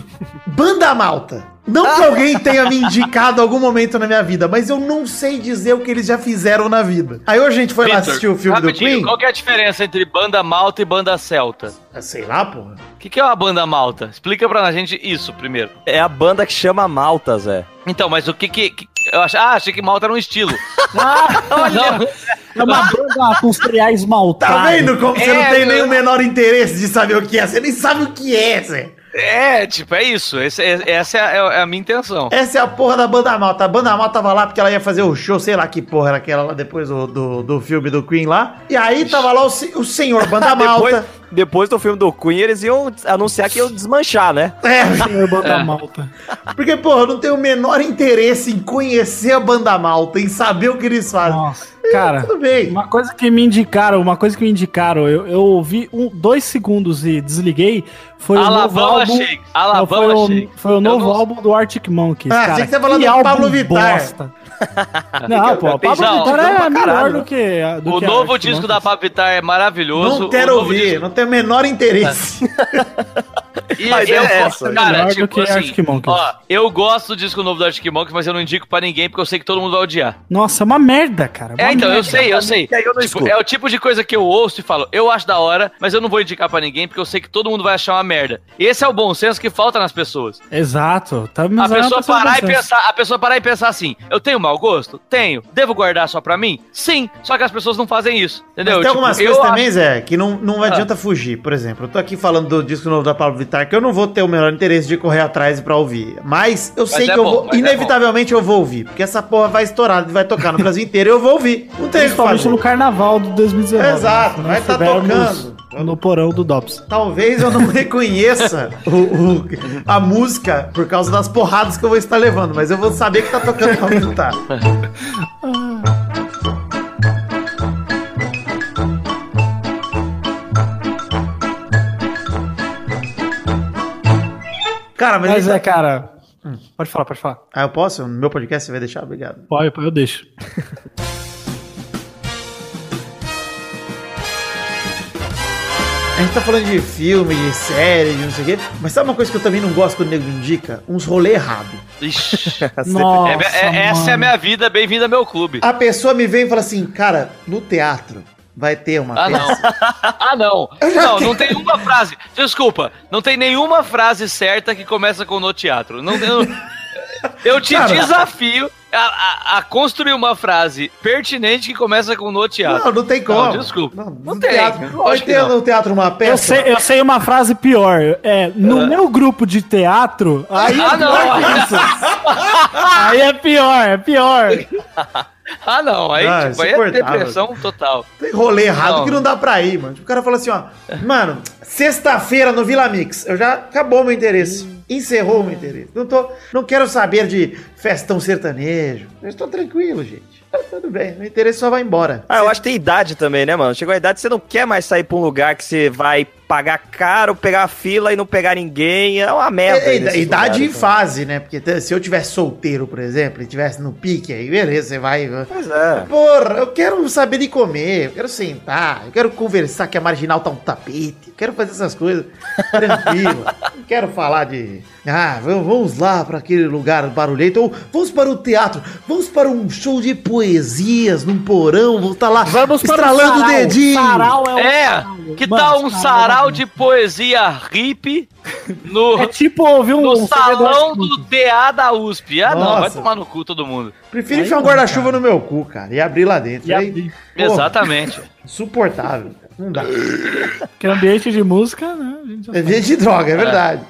Banda Malta! Não que alguém tenha me indicado algum momento na minha vida, mas eu não sei dizer o que eles já fizeram na vida. Aí hoje a gente foi lá Vitor, assistir o filme do Queen. Qual que é a diferença entre banda malta e banda celta? Ah, Sei lá, porra. O que, que é uma banda malta? Explica pra gente isso primeiro. É a banda que chama Malta, Zé. Então, mas o que que. que- eu ach, ah, achei que malta era um estilo. Ah, Não, é uma banda com cereais maltados. Tá vendo como você É, não tem meu- nem o menor interesse de saber o que é? Você nem sabe o que é, Zé. É, tipo, é isso. Esse- é- essa é a, é a minha intenção. Essa é a porra da Banda Malta. A Banda Malta tava lá porque ela ia fazer o show, sei lá que porra era aquela lá depois do, do, do filme do Queen lá. E aí tava lá o, o senhor Banda Depois, Malta. depois do filme do Queen, eles iam anunciar que iam desmanchar, né? É, Senhor banda malta. porque, porra, eu não tenho o menor interesse em conhecer a Banda Malta, em saber o que eles fazem. Nossa, cara. Tudo bem. Uma coisa que me indicaram, uma coisa que me indicaram, eu, eu ouvi um, dois segundos e desliguei, foi o novo álbum. Shake. Não, Alabama foi, o, foi o novo não- álbum do Arctic Monkeys. Ah, cara. achei que você falando do Pablo Vittar. bosta. Não, pô, o Pablo Não, Vittar é melhor do que. Do O que novo disco da Monkeys. Pablo Vittar é maravilhoso. Não quero ouvir, disco- não tenho o menor interesse. E Mas eu é gosto, essa, cara, tipo que assim, ó, eu gosto do disco novo do Arctic Monkeys, mas eu não indico pra ninguém porque eu sei que todo mundo vai odiar. Nossa, é uma merda, cara. É, uma então, eu merda. sei, eu sei. que aí eu Tipo, é o tipo de coisa que eu ouço e falo, eu acho da hora, mas eu não vou indicar pra ninguém porque eu sei que todo mundo vai achar uma merda. Esse é o bom senso que falta nas pessoas. Exato. Tá, A mas é pessoa parar e pensar, a pessoa parar e pensar assim, eu tenho mau gosto? Tenho. Devo guardar só pra mim? Sim. Só que as pessoas não fazem isso. Entendeu? Mas tem algumas Tipo, coisas eu também, Zé, que não, não adianta fugir. Por exemplo, eu tô aqui falando do disco novo da Pablo Vittar, que eu não vou ter o menor interesse de correr atrás pra ouvir. Mas eu sei é que eu bom, vou, mas é inevitavelmente eu vou ouvir. Porque essa porra vai estourar, vai tocar no Brasil inteiro e eu vou ouvir. Não tem Principalmente fazer. no carnaval de 2019. Exato, né? vai Se tá tocando. No porão do Dops. Talvez eu não reconheça o- o- a música por causa das porradas que eu vou estar levando, mas eu vou saber que tá tocando pra aumentar. Cara, mas. Mas ele- é, cara. Hum, Pode falar, pode falar. Ah, eu posso? No meu podcast você vai deixar? Obrigado. Pode, eu deixo. A gente tá falando de filme, de série, de não sei o quê, mas sabe uma coisa que eu também não gosto quando o nego me indica? Uns rolê errado. Ixi. Nossa, É- é- essa é a minha vida, bem-vindo ao meu clube. A pessoa me vem e fala assim, cara, no teatro vai ter uma Ah, não. Ah, não. Não, não tem uma frase. Desculpa, não tem nenhuma frase certa que começa com no teatro. Não, eu, eu te Cara. desafio a, a- a construir uma frase pertinente que começa com no teatro. Não, não tem como. Não, desculpa. Não, Não no tem. Teatro, vai ter não. no teatro uma peça. Eu sei, eu sei uma frase pior. É, no meu grupo de teatro, aí é Ah, não. pior que isso. Aí é pior, é pior. Ah, não. Aí, Ah, tipo, aí é depressão total. Tem rolê errado Não. que não dá pra ir, mano. Tipo, O cara fala assim, ó. Mano, sexta-feira no Vila Mix. Eu já acabou meu interesse. Encerrou meu interesse. Não, tô, não quero saber de festão sertanejo. Eu estou tranquilo, gente. Tá tudo bem, o interesse só vai embora. Ah, eu acho que tem idade também, né, mano? Chegou a idade, você não quer mais sair pra um lugar que você vai pagar caro, pegar a fila e não pegar ninguém. É uma merda. É, é, idade lugares, e fase, né? Porque se eu tivesse solteiro, por exemplo, e tivesse no pique, aí beleza, você vai. Pois é. Porra, eu quero saber de comer, eu quero sentar, eu quero conversar que a marginal tá um tapete, eu quero fazer essas coisas tranquilo. não quero falar de. Ah, vamos lá para aquele lugar barulhento, ou vamos para o teatro, vamos para um show de poesias num porão, vamos estar lá Vamos para estralando o sarau. dedinho. Sarau é, o É, caralho. que Mano, tal um sarau é de poesia hippie no, É tipo ouvir um, no um salão do DA da USP? Ah, não, vai Nossa. tomar no cu todo mundo. Prefiro enfiar um guarda-chuva no meu cu, cara, e abrir lá dentro. E Aí, abrir. porra, Exatamente. Insuportável. Não dá. Que ambiente de música, né? É de droga, é verdade.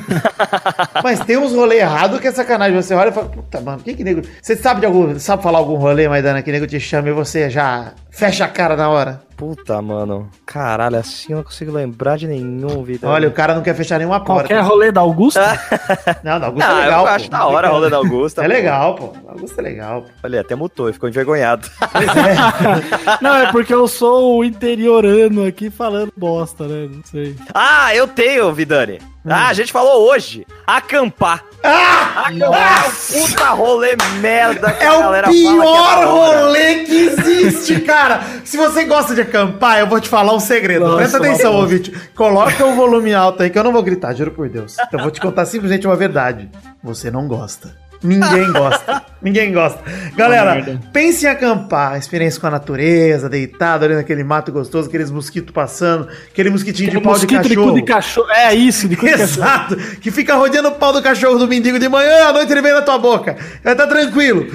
Mas tem uns rolê errado que é sacanagem. Você olha e fala, puta, mano, que que nego. Você sabe de algum. Sabe falar algum rolê, Maidana, que nego te chama e você já fecha a cara na hora? Puta, mano. Caralho, assim eu não consigo lembrar de nenhum, vida. Olha, o cara não quer fechar nenhuma porta. Qualquer rolê da Augusta? Não, da Augusta Ah, é legal. eu pô. acho da hora a roda da Augusta. É pô. legal, pô. Augusta é legal. pô. Olha, até mutou e ficou envergonhado. Não, é porque eu sou o interiorano aqui falando bosta, né? Não sei. ah, eu tenho, Vidani. Ah, a gente falou hoje. Acampar. Ah! Acampar é um puta rolê merda que É a o galera fala que pior é da hora. rolê que existe, cara. Se você gosta de acampar, eu vou te falar um segredo. Nossa, Presta atenção, ouvinte. Coloca o volume alto aí que eu não vou gritar, juro por Deus. Eu vou te contar simplesmente uma verdade. Você não gosta. Ninguém gosta. Ninguém gosta. Galera, pense em acampar, experiência com a natureza, deitado ali naquele mato gostoso, aqueles mosquitos passando, aquele mosquitinho de pau de Mosquito cachorro. cu de cachorro. É isso, de cu de cachorro. Exato, que fica rodeando o pau do cachorro do mendigo de manhã, à noite ele vem na tua boca. Vai tá tranquilo.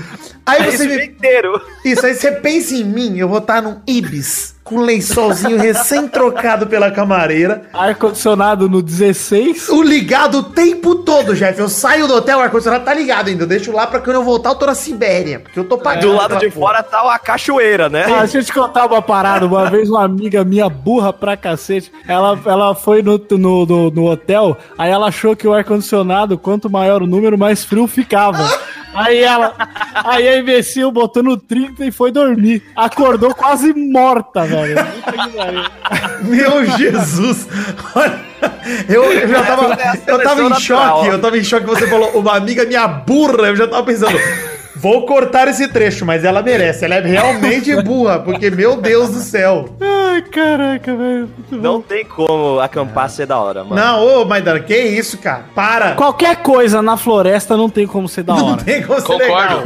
Aí você dia me... inteiro. Isso, aí você pensa em mim, eu vou estar num Ibis, com um lençolzinho recém-trocado pela camareira. Ar-condicionado no 16. O ligado o tempo todo, Jeff. Eu saio do hotel, o ar-condicionado tá ligado ainda. Eu deixo lá pra quando eu voltar, eu tô na Sibéria. Porque eu tô pagando. Do lado de porra. fora tá a cachoeira, né? Ah, deixa eu te contar uma parada. Uma vez uma amiga minha, burra pra cacete, ela, ela foi no, no, no, no hotel, aí ela achou que o ar-condicionado, quanto maior o número, mais frio ficava. Aí ela, aí a imbecil botou no 30 e foi dormir. Acordou quase morta, velho. Meu Jesus! Eu, eu já tava. É Eu tava em choque. Eu tava em choque. Você falou, uma amiga minha burra. Eu já tava pensando. Vou cortar esse trecho, mas ela merece. Ela é realmente burra, porque, meu Deus do céu. Ai, caraca, velho. Não tem como acampar ser da hora, mano. Não, ô, Maidana, que isso, cara? Para! Qualquer coisa na floresta não tem como ser da Não hora. tem como ser Concordo. legal.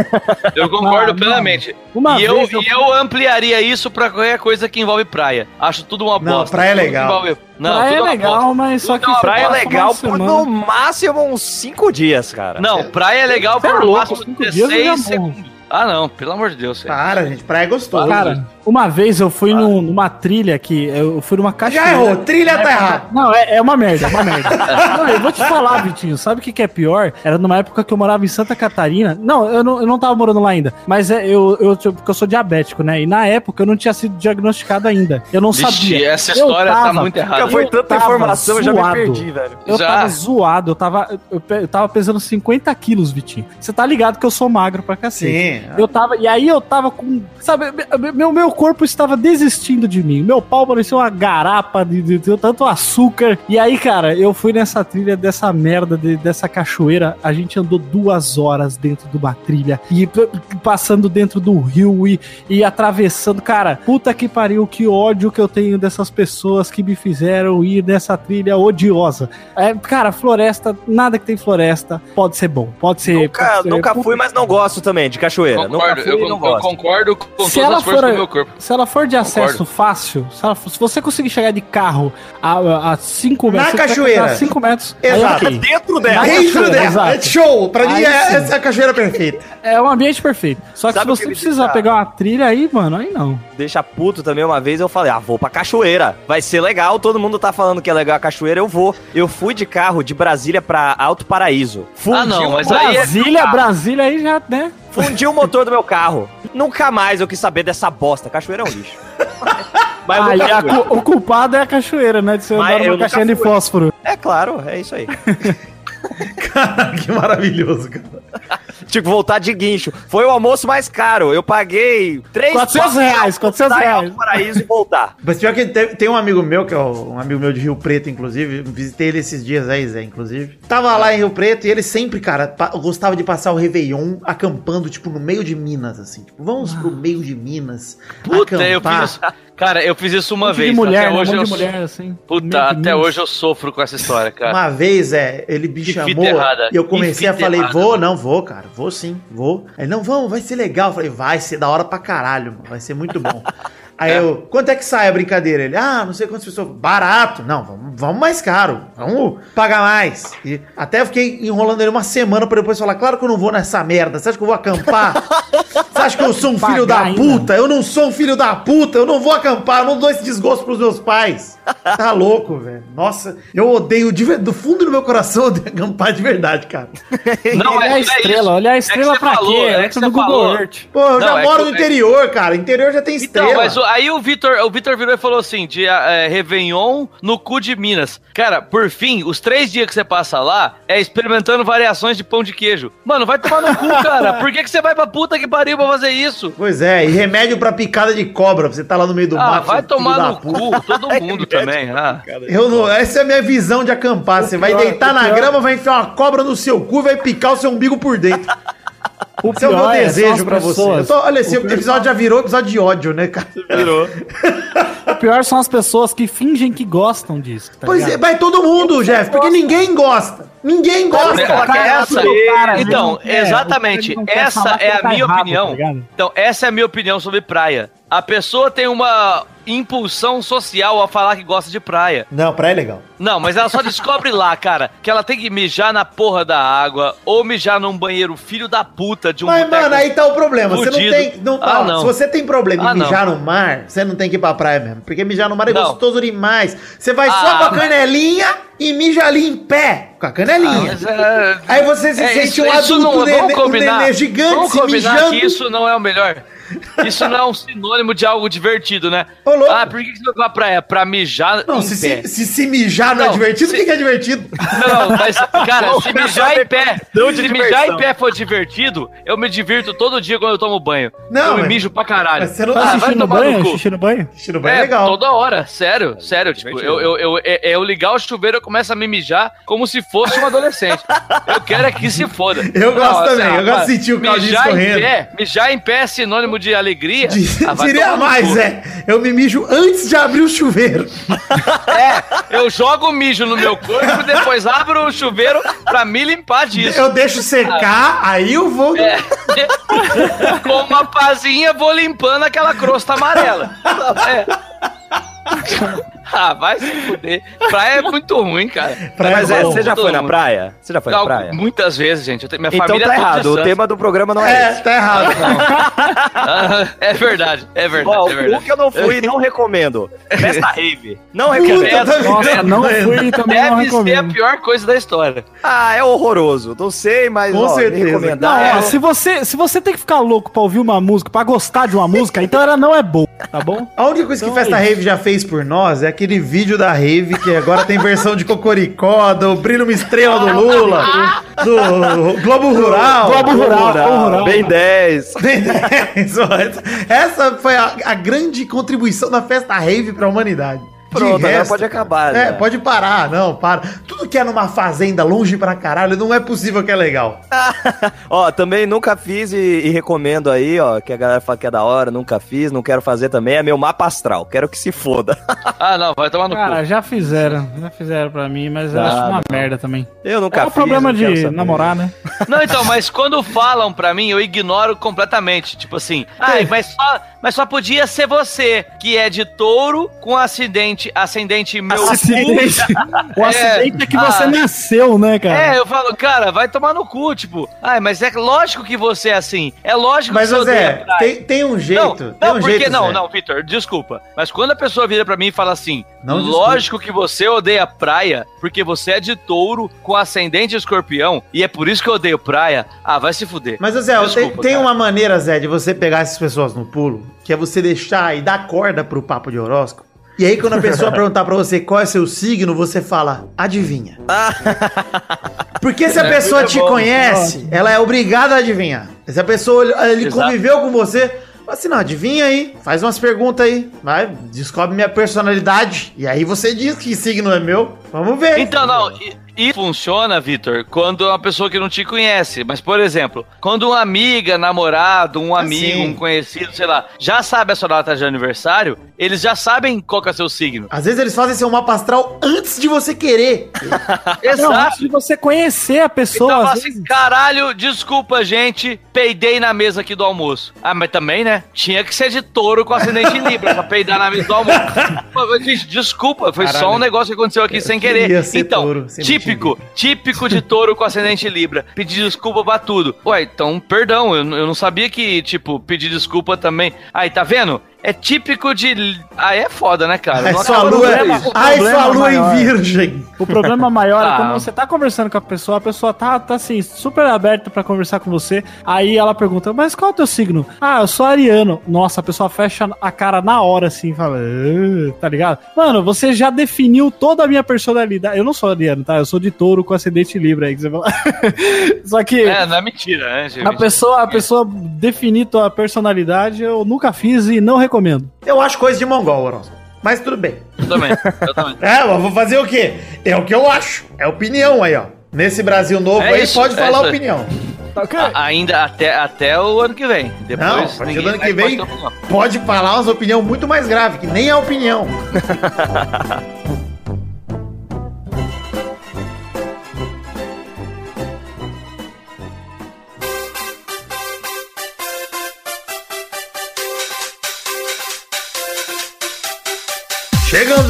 Eu concordo Ah, não. plenamente. Uma e eu, vez eu- e eu ampliaria isso pra qualquer coisa que envolve praia. Acho tudo uma Não, bosta. praia é que legal. envolve- Não, praia é legal, bosta. mas só que é uma você Praia é legal por no máximo uns 5 dias, cara. Não, praia é legal Você é por louco, máximo cinco dias eu já 16 segundo. Ah, não, pelo amor de Deus. Para, gente. Praia é gostoso. Cara, uma vez eu fui num- numa trilha que eu fui numa cachoeira. já errou. Trilha tá errado. Não, é, é uma merda, é uma merda. não, eu vou te falar, Vitinho, sabe o que, que é pior? Era numa época que eu morava em Santa Catarina. Não, eu não, eu não tava morando lá ainda. Mas é, eu, eu, porque eu sou diabético, né? E na época eu não tinha sido diagnosticado ainda. Eu não Vixe, sabia. essa Eu história tá tava- muito errada. Nunca foi tanta informação, eu já me zoado. perdi, velho. Eu Já. tava zoado, eu tava, eu, eu tava pesando 50 quilos, Vitinho. Você tá ligado que eu sou magro pra cacete. Sim. Eu tava, e aí eu tava com, sabe, me- meu, meu corpo estava desistindo de mim. Meu pau parecia uma garapa de, de, de tanto açúcar. E aí, cara, eu fui nessa trilha dessa merda, de- dessa cachoeira. A gente andou duas horas dentro de uma trilha e passando dentro do rio e, e atravessando. Cara, puta que pariu, que ódio que eu tenho dessas pessoas que me fizeram ir nessa trilha odiosa. É, cara, floresta, nada que tem floresta pode ser bom. Pode ser. Nunca, pode ser- nunca fui, mas não gosto também de cachoeira. Concordo, nunca fui eu, e não con- eu gosto. concordo com Se todas ela as forças for- do meu corpo. Se ela for de acesso Concordo. fácil, se, ela- se você conseguir chegar de carro a 5 Na metros. você cachoeira. 5 metros. Exato. Aí, ok. Dentro Na dela. Dentro dela. exato. É show. Pra mim, Aí é, sim. essa é a cachoeira perfeita. É um ambiente perfeito. Só que Sabe se que você me precisar deixa- pegar uma trilha aí, mano, aí não. Deixa puto também uma vez, eu falei, ah, vou pra cachoeira. Vai ser legal, todo mundo tá falando que é legal a cachoeira, eu vou. Eu fui de carro de Brasília pra Alto Paraíso. Fundi Ah, não, mas motor- aí é- Brasília, Brasília aí já, né? Fundi o motor do meu carro. Nunca mais eu quis saber dessa bosta. Cachoeira é um lixo. Mas eu Aí nunca a fui. cu- o culpado é a cachoeira, né? De você Mas andar numa caixinha de fósforo. É claro, é isso aí. Cara, que maravilhoso, cara. Tipo, voltar de guincho. Foi o almoço mais caro. Eu paguei 3 400 reais, 400 reais. paraíso e voltar. Mas pior que tem, tem um amigo meu, que é um amigo meu de Rio Preto, inclusive, visitei ele esses dias aí, Zé, inclusive. Tava lá em Rio Preto e ele sempre, cara, gostava de passar o Réveillon acampando, tipo, no meio de Minas, assim. Tipo, vamos pro meio de Minas. Puta, eu fiz isso. Cara, eu fiz isso uma Monte vez. de mulher, até né? hoje Um eu so- mulher, assim. Puta, até Minas. hoje eu sofro com essa história, cara. Uma vez, é, ele me Que chamou e eu que comecei a falar, vou, não, vou, cara, vou sim, vou. Aí, não, vamos, vai ser legal. Eu falei, vai ser da hora pra caralho, mano, vai ser muito bom. Aí eu, quanto é que sai a brincadeira? Ele, ah, não sei quantas pessoas. Barato. Não, vamos, vamos mais caro. Vamos pagar mais. E até eu fiquei enrolando ele uma semana pra depois falar, claro que eu não vou nessa merda. Você acha que eu vou acampar? Você acha que eu sou um filho da ainda. puta? Eu não sou um filho da puta. Eu não vou acampar. Eu não dou esse desgosto pros meus pais. Tá louco, velho. Nossa, eu odeio de ver- do fundo do meu coração eu odeio acampar de verdade, cara. Não, olha a é- é estrela, olha a É que estrela você pra falou, quê? é você no Google falou. Earth. Pô, eu já Não, é moro que- no interior, cara. Interior já tem estrela. Então, mas o- aí o Vitor, o Vitor virou e falou assim, de é, Réveillon no cu de Minas. Cara, por fim, os três dias que você passa lá é experimentando variações de pão de queijo. Mano, vai tomar no cu, cara. Por que, que você vai pra puta que pariu pra fazer isso? Pois é, e remédio pra picada de cobra. Você tá lá no meio do Ah, mato. vai tomar no cu, todo mundo também. Ah. Eu não, essa é a minha visão de acampar. Você vai pior- deitar o na pior- grama, vai enfiar uma cobra no seu cu e vai picar o seu umbigo por dentro. O Esse é o meu pior é, são desejo pra você. pessoas. Eu tô- olha, esse O pior- episódio já virou episódio de ódio, né, cara? O pior são as pessoas que fingem que gostam disso. tá Pois é, ligado? vai todo mundo, Jeff, porque ninguém gosta. Ninguém gosta. Cara, cara, essa- cara, então, quer, exatamente, essa é a tá minha errado, opinião. tá então, essa é a minha opinião sobre praia. A pessoa tem uma impulsão social a falar que gosta de praia. Não, praia é legal. Não, mas ela só descobre lá, cara, que ela tem que mijar na porra da água ou mijar num banheiro filho da puta de um Mas, mano, aí tá o problema. Você não fudido. tem. Não, Ah, ó, não. Se você tem problema em Ah, não. mijar no mar, você não tem que ir pra praia mesmo. Porque mijar no mar é Não. gostoso demais. Você vai só Ah, com a canelinha e mija ali em pé. Com a Ah, canelinha. mas é- Aí você se é, sente isso- um isso adulto não- nenê- vamos um combinar, nenê gigante Vamos se combinar mijando. que isso não é o melhor. Isso não é um sinônimo de algo divertido, né? Ô, louco. Ah, por que você vai pra praia? Pra mijar Não, se, se, se se mijar não, é Não, divertido, se- o que, que é divertido? Não, não, mas, cara, se mijar em pé, Não se mijar em pé for divertido, eu me divirto todo dia quando eu tomo banho. Não, eu me mas- mijo pra caralho. mas você não Ah, xixi vai tomar banho? no cu. Xixi no banho? Xixi no banho é, É, legal. toda hora, sério, sério. Tipo, eu, eu, eu, é- é eu ligar o chuveiro eu começo a me mijar como se fosse um adolescente. Eu quero é que se foda. Eu gosto também, eu gosto de sentir o caldinho escorrendo. Mijar em pé é sinônimo de alegria. De- Ah, vai diria mais, é. Eu me mijo antes de abrir o chuveiro. É, eu jogo o mijo no meu corpo e depois abro o chuveiro pra me limpar disso. Eu deixo secar, aí eu vou. É. Com uma pazinha vou limpando aquela crosta amarela. É. Ah, vai se fuder. Praia é muito ruim, cara. Praia Mas é é, bom. você já foi na praia? Você já foi na Não, praia? Muitas vezes, gente. Tenho- minha Então família tá errado, o tema do programa não é, É, esse. tá errado. Ah, É verdade, é verdade, Ó, é o verdade. que eu não fui e não recomendo. Festa rave. Não Puta, recomendo. tá Nossa, não fui e também não Deve ser a recomendo. pior coisa da história. Ah, é horroroso. Não sei, mas Com ó, certeza. recomendar. Não, é- ó, se você, se você tem que ficar louco pra ouvir uma música, pra gostar de uma música, então ela não é boa, tá bom? A única coisa que Então Festa é. Rave já fez por nós é aquele vídeo da Rave, que agora tem versão de Cocoricó, do Brilho uma Estrela do Lula, do Globo Rural. Globo Rural, Globo Rural. Bem 10. Isso, essa- Essa foi a, a grande contribuição da Festa Rave pra humanidade. Pronto, resto- pode acabar. É, né? pode parar, não, para. Tudo que é numa fazenda longe pra caralho, não é possível que é legal. Ó, também nunca fiz e, e recomendo aí, ó, que a galera fala que é da hora, nunca fiz, não quero fazer também, é meu mapa astral, quero que se foda. Ah, não, vai tomar no Cara, cu. já fizeram, já fizeram pra mim, mas eu Ah, acho uma não. merda também. Eu nunca É o fiz. problema não quero de namorar, né? Não, então, mas quando falam pra mim, eu ignoro completamente. Tipo assim, ai, mas só, mas só podia ser você, que é de touro com acidente, ascendente meu. Acidente. O É, acidente é que você ah. nasceu, né, cara? É, eu falo, cara, vai tomar no cu, tipo, ai, mas é lógico que você é assim. É lógico Mas, que você Zé, praia. tem, tem um jeito. Não, tem não, um porque jeito, não, Zé. não, Vitor, desculpa. Mas quando a pessoa vira pra mim e fala assim, Não, lógico que você odeia praia, porque você é de touro com ascendente escorpião, e é por isso que eu odeio praia, ah, vai se fuder. Mas, Zé, tem, Desculpa, tem cara. uma maneira, Zé, de você pegar essas pessoas no pulo, que é você deixar e dar corda pro papo de horóscopo. E aí, quando a pessoa perguntar pra você qual é seu signo, você fala, adivinha. Porque se a É, pessoa muito te conhece, ela é obrigada a adivinhar. Se a pessoa ele Exato. conviveu com você, fala assim, não, adivinha aí, faz umas perguntas aí, vai, descobre minha personalidade. E aí você diz que signo é meu. Vamos ver. Então, não, e, funciona, Vitor, quando é uma pessoa que não te conhece. Mas, por exemplo, quando uma amiga, namorado, um amigo, sim. um conhecido, sei lá, já sabe a sua data de aniversário, eles já sabem qual que é o seu signo. Às vezes eles fazem seu mapa astral antes de você querer. Não, antes de você conhecer a pessoa. Então, às assim, vezes- caralho, desculpa, gente, peidei na mesa aqui do almoço. Ah, mas também, né? Tinha que ser de touro com ascendente em Libra pra peidar na mesa do almoço. Gente, desculpa, foi só Caralho. um negócio que aconteceu aqui sem queria querer. ser Então, touro, ascendente típico, típico de touro com ascendente Libra. Pedir desculpa pra tudo. Ué, então, perdão, eu, eu não sabia que, tipo, pedir desculpa também. Aí, tá vendo? É típico de. Aí é foda, né, cara? Ai, Não sua lua, isso. o ai, sua lua maior. em virgem. O problema maior é Ah. quando você tá conversando com a pessoa, a pessoa tá, tá assim, super aberta pra conversar com você. Aí ela pergunta, mas qual é o teu signo? Ah, eu sou ariano. Nossa, a pessoa fecha a cara na hora assim, e fala, "Ah", tá ligado? Mano, você já definiu toda a minha personalidade. Eu não sou ariano, tá? Eu sou de touro com ascendente libra aí que você fala. Só que. É, não é mentira, né, gente? A pessoa, a pessoa definir tua personalidade, eu nunca fiz e não recomendo. Eu acho coisa de mongol. Mas tudo bem. Eu também, eu também. É, mas vou fazer o quê? É o que eu acho. É opinião aí, ó. Nesse Brasil novo É aí, isso, pode é falar isso opinião. A- ainda até, até o ano que vem. Não, Depois, a ninguém do ano que pode vem, opinião. pode falar umas opiniões muito mais graves, que nem é opinião.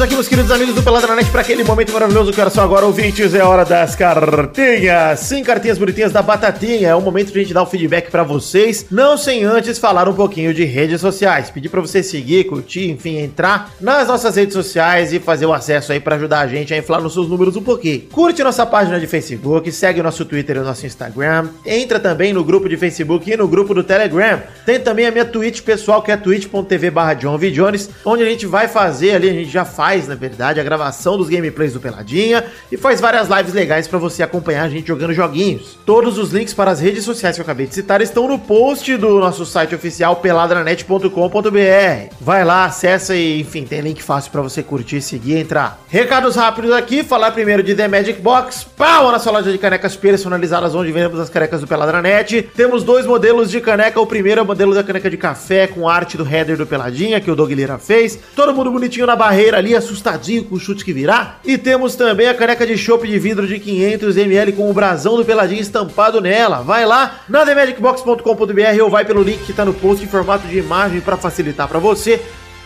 Aqui, meus queridos amigos do Peladranet, para aquele momento maravilhoso que era só agora, ouvintes, é hora das cartinhas. Sim, cartinhas bonitinhas da Batatinha. É o momento de a gente dar o feedback para vocês, não sem antes falar um pouquinho de redes sociais. Pedir para você seguir, curtir, enfim, entrar nas nossas redes sociais e fazer o acesso aí para ajudar a gente a inflar nos seus números um pouquinho. Curte nossa página de Facebook, segue o nosso Twitter e o nosso Instagram. Entra também no grupo de Facebook e no grupo do Telegram. Tem também a minha Twitch pessoal, que é twitch.tv barra onde a gente vai fazer ali, a gente já faz, na verdade, a gravação dos gameplays do Peladinha e faz várias lives legais pra você acompanhar a gente jogando joguinhos. Todos os links para as redes sociais que eu acabei de citar estão no post do nosso site oficial peladranet.com.br. Vai lá, acessa e, enfim, tem link fácil pra você curtir, seguir e entrar. Recados rápidos aqui, falar primeiro de The Magic Box, pau na sua loja de canecas personalizadas, onde vendemos as canecas do Peladranet. Temos dois modelos de caneca, o primeiro é o modelo da caneca de café com arte do header do Peladinha, que o Doug Lira fez. Todo mundo bonitinho na barreira ali, assustadinho com o chute que virá. E temos também a caneca de chopp de vidro de 500ml com o brasão do Peladinha estampado nela. Vai lá na themagicbox.com.br ou vai pelo link que tá no post em formato de imagem para facilitar para você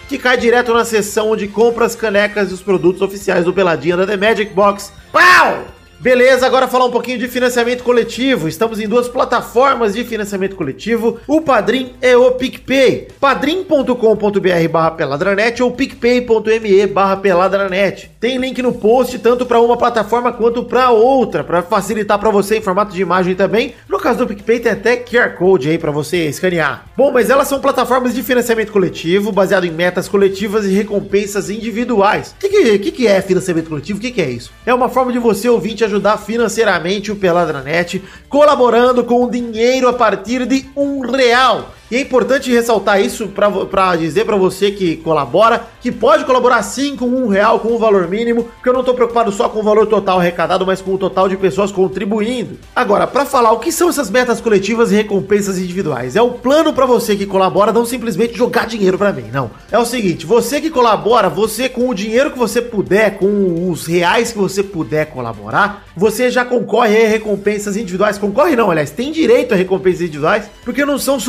que cai direto na seção onde compra as canecas e os produtos oficiais do Peladinha da The Magic Box. Pau! Beleza, agora falar um pouquinho de financiamento coletivo. Estamos em duas plataformas de financiamento coletivo, o Padrim e o PicPay. padrim.com.br barra peladranet ou picpay.me barra peladranet. Tem link no post tanto para uma plataforma quanto para outra, para facilitar para você em formato de imagem também. No caso do PicPay tem até QR Code aí para você escanear. Bom, mas elas são plataformas de financiamento coletivo, baseado em metas coletivas e recompensas individuais. O que, que, que, é financiamento coletivo? O que, que é isso? É uma forma de você, ouvinte, ajudar financeiramente o Peladranet, colaborando com dinheiro a partir de um real. E é importante ressaltar isso para dizer para você que colabora, que pode colaborar sim com um real, com um valor mínimo, porque eu não estou preocupado só com o valor total arrecadado, mas com o total de pessoas contribuindo. Agora, para falar o que são essas metas coletivas e recompensas individuais, é o plano para você que colabora, não simplesmente jogar dinheiro para mim, não. É o seguinte, você que colabora, você com o dinheiro que você puder, com os reais que você puder colaborar, você já concorre a recompensas individuais. Concorre não, aliás, tem direito a recompensas individuais, porque não são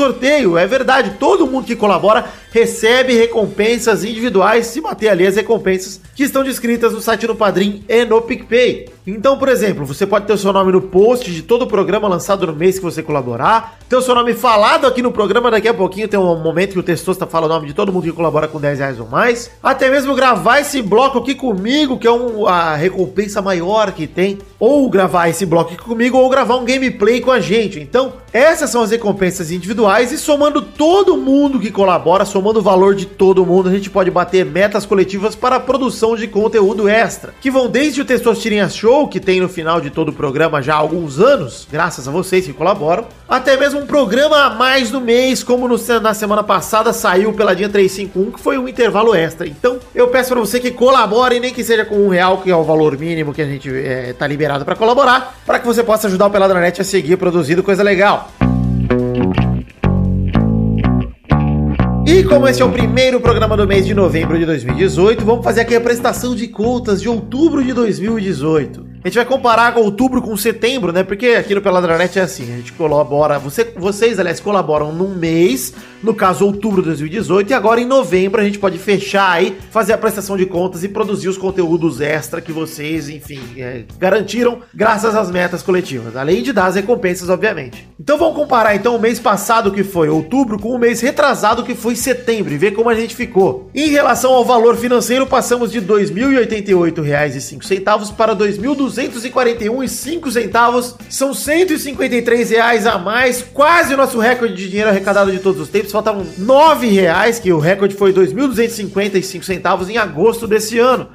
sorteio, é verdade. Todo mundo que colabora recebe recompensas individuais, se bater ali as recompensas que estão descritas no site do Padrim e no PicPay. Então, por exemplo, você pode ter o seu nome no post de todo o programa lançado no mês que você colaborar, ter o seu nome falado aqui no programa, daqui a pouquinho tem um momento que o Testosta fala o nome de todo mundo que colabora com 10 reais ou mais, até mesmo gravar esse bloco aqui comigo, que é um, a recompensa maior que tem, ou gravar esse bloco aqui comigo, ou gravar um gameplay com a gente. Então, essas são as recompensas individuais e somando todo mundo que colabora, somando o valor de todo mundo, a gente pode bater metas coletivas para a produção de conteúdo extra, que vão desde o Testosterinha Show, que tem no final de todo o programa já há alguns anos, graças a vocês que colaboram, até mesmo um programa a mais no mês, como no- na semana passada saiu pela Dia 351, que foi um intervalo extra. Então, eu peço para você que colabore, nem que seja com um real, que é o valor mínimo que a gente é, tá liberado para colaborar, para que você possa ajudar o Peladranet a seguir produzindo coisa legal. E como esse é o primeiro programa do mês de novembro de 2018, vamos fazer aqui a prestação de contas de outubro de 2018. A gente vai comparar com outubro com setembro, né? Porque aqui no Peladranet é assim, a gente colabora, você, vocês, aliás, colaboram num mês, no caso outubro de 2018, e agora em novembro a gente pode fechar aí, fazer a prestação de contas e produzir os conteúdos extra que vocês, enfim, é, garantiram graças às metas coletivas, além de dar as recompensas, obviamente. Então vamos comparar então o mês passado que foi outubro com o mês retrasado que foi setembro e ver como a gente ficou. Em relação ao valor financeiro, passamos de R$ 2.088,05 para R$ 2.241,05. São 153 reais a mais, quase o nosso recorde de dinheiro arrecadado de todos os tempos. Faltavam 9 reais, que o recorde foi R$ 2.255 em agosto desse ano.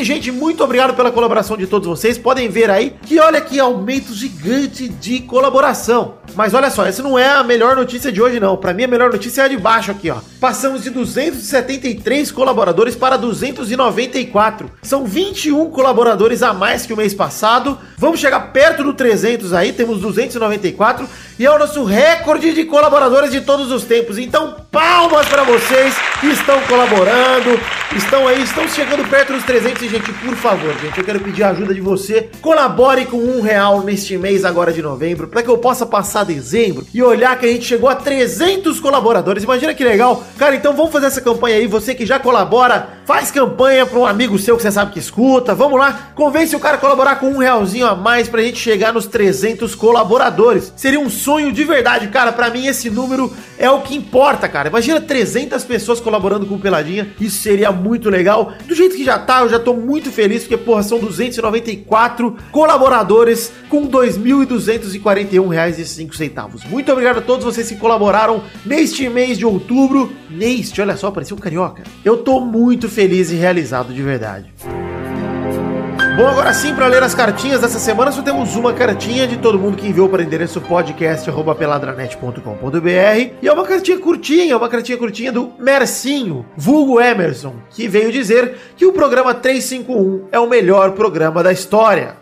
Gente, muito obrigado pela colaboração de todos vocês. Podem ver aí que olha que aumento gigante de colaboração. Mas olha só, essa não é a melhor notícia de hoje não. Pra mim a melhor notícia é a de baixo aqui, ó. Passamos de 273 colaboradores para 294. São 21 colaboradores a mais que o mês passado. Vamos chegar perto do 300 aí, temos 294 e é o nosso recorde de colaboradores de todos os tempos. Então, palmas para vocês que estão colaborando, estão aí, estão chegando perto dos 300 e gente, por favor, gente, eu quero pedir a ajuda de você. Colabore com um real neste mês agora de novembro, para que eu possa passar dezembro e olhar que a gente chegou a 300 colaboradores. Imagina que legal. Cara, então vamos fazer essa campanha aí. Você que já colabora, faz campanha para um amigo seu que você sabe que escuta. Vamos lá, convence o cara a colaborar com um realzinho a mais pra gente chegar nos 300 colaboradores. Seria um sonho de verdade, cara. Pra mim esse número é o que importa, cara. Imagina 300 pessoas colaborando com o Peladinha. Isso seria muito legal. Do jeito que já tá, eu já tô muito feliz porque porra, são 294 colaboradores com R$ 2.241,05. Muito obrigado a todos vocês que colaboraram neste mês de outubro. Neste, olha só, parecia um carioca. Eu tô muito feliz e realizado de verdade. Bom, agora sim, para ler as cartinhas dessa semana, só temos uma cartinha de todo mundo que enviou para o endereço podcast.peladranet.com.br e é uma cartinha curtinha, uma cartinha curtinha do Mercinho, vulgo Emerson, que veio dizer que o programa 351 é o melhor programa da história.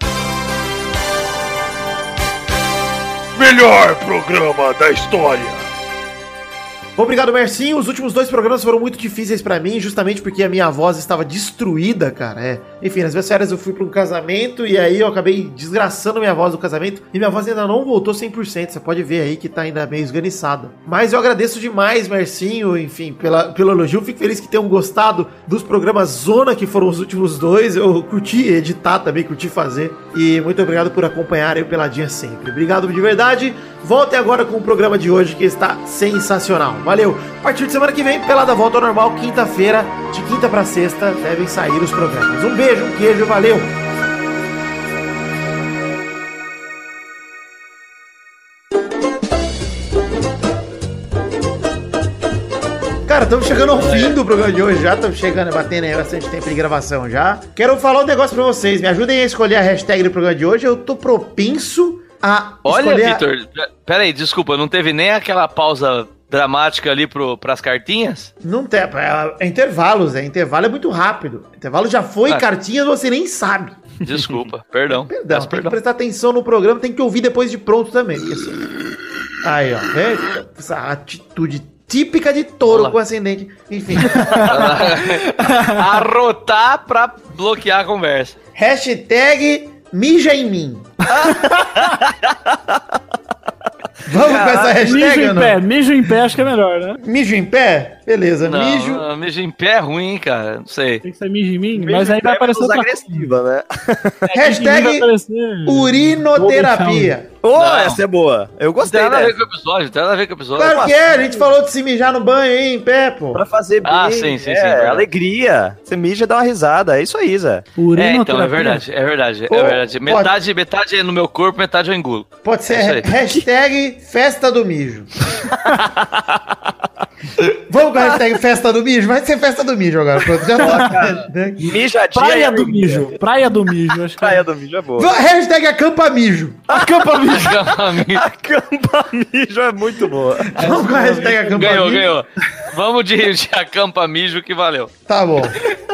Melhor programa da história. Obrigado, Mercinho. Os últimos dois programas foram muito difíceis pra mim, justamente porque a minha voz estava destruída, cara. É. Enfim, nas minhas férias eu fui pra um casamento e aí eu acabei desgraçando minha voz do casamento e minha voz ainda não voltou 100%. Você pode ver aí que tá ainda meio esganiçada. Mas eu agradeço demais, Mercinho, enfim, pela, pelo elogio. Fico feliz que tenham gostado dos programas Zona, que foram os últimos dois. Eu curti editar também, curti fazer. E muito obrigado por acompanharem o Peladinha sempre. Obrigado de verdade. Voltem agora com o programa de hoje que está sensacional. Valeu! A partir de semana que vem, Pelada volta ao normal, quinta-feira, de quinta pra sexta, devem sair os programas. Um beijo, um queijo, valeu! Cara, estamos chegando ao fim do programa de hoje já, estamos chegando, batendo aí bastante tempo de gravação já. Quero falar um negócio pra vocês, me ajudem a escolher a hashtag do programa de hoje, eu tô propenso a Olha, escolher Vitor, pera aí, desculpa, não teve nem aquela pausa dramática ali pro, pras cartinhas? Não tem, é, é intervalos, é intervalo é muito rápido. Intervalo já foi, Ah. cartinhas você nem sabe. Desculpa, perdão. Perdão, Peço tem que perdão. prestar atenção no programa, tem que ouvir depois de pronto também. assim- Aí, ó, essa atitude típica de touro Olá. com ascendente. Enfim. Arrotar pra bloquear a conversa. Hashtag mija em mim. Vamos com essa hashtag Mijo em não? pé, mijo em pé, acho que é melhor, né? Mijo em pé? Beleza, Não, mijo. mijo. mijo em pé é ruim, cara. Não sei. Tem que ser mijo em mim, mas aí vai aparecer outra agressiva, né? Mijo vai Hashtag aparecer- urinoterapia. Ô, Não. essa é boa. Eu Não tem gostei nada a ver com o episódio, tem nada a ver com o episódio. Claro que é, a gente falou de se mijar no banho aí, em pé, pô. Pra fazer bem. Ah, sim, sim, é, sim, verdade. alegria. Você mija e dá uma risada. É isso aí, Zé. É, então, é verdade, é verdade, é verdade. pode- Metade, metade é no meu corpo, metade eu engulo. Pode ser É hashtag festa do mijo. Vamos com a hashtag festa do mijo? Vai ser festa do mijo agora. Pronto, já tá. Mijadinha Praia e do mijo. Praia do mijo. Acho que Praia do mijo é boa. Hashtag acampa mijo. Acampa mijo. Acampa mijo é muito boa. Vamos com a hashtag acampa ganhou, mijo. ganhou. Vamos de, de acampa mijo que valeu. Tá bom.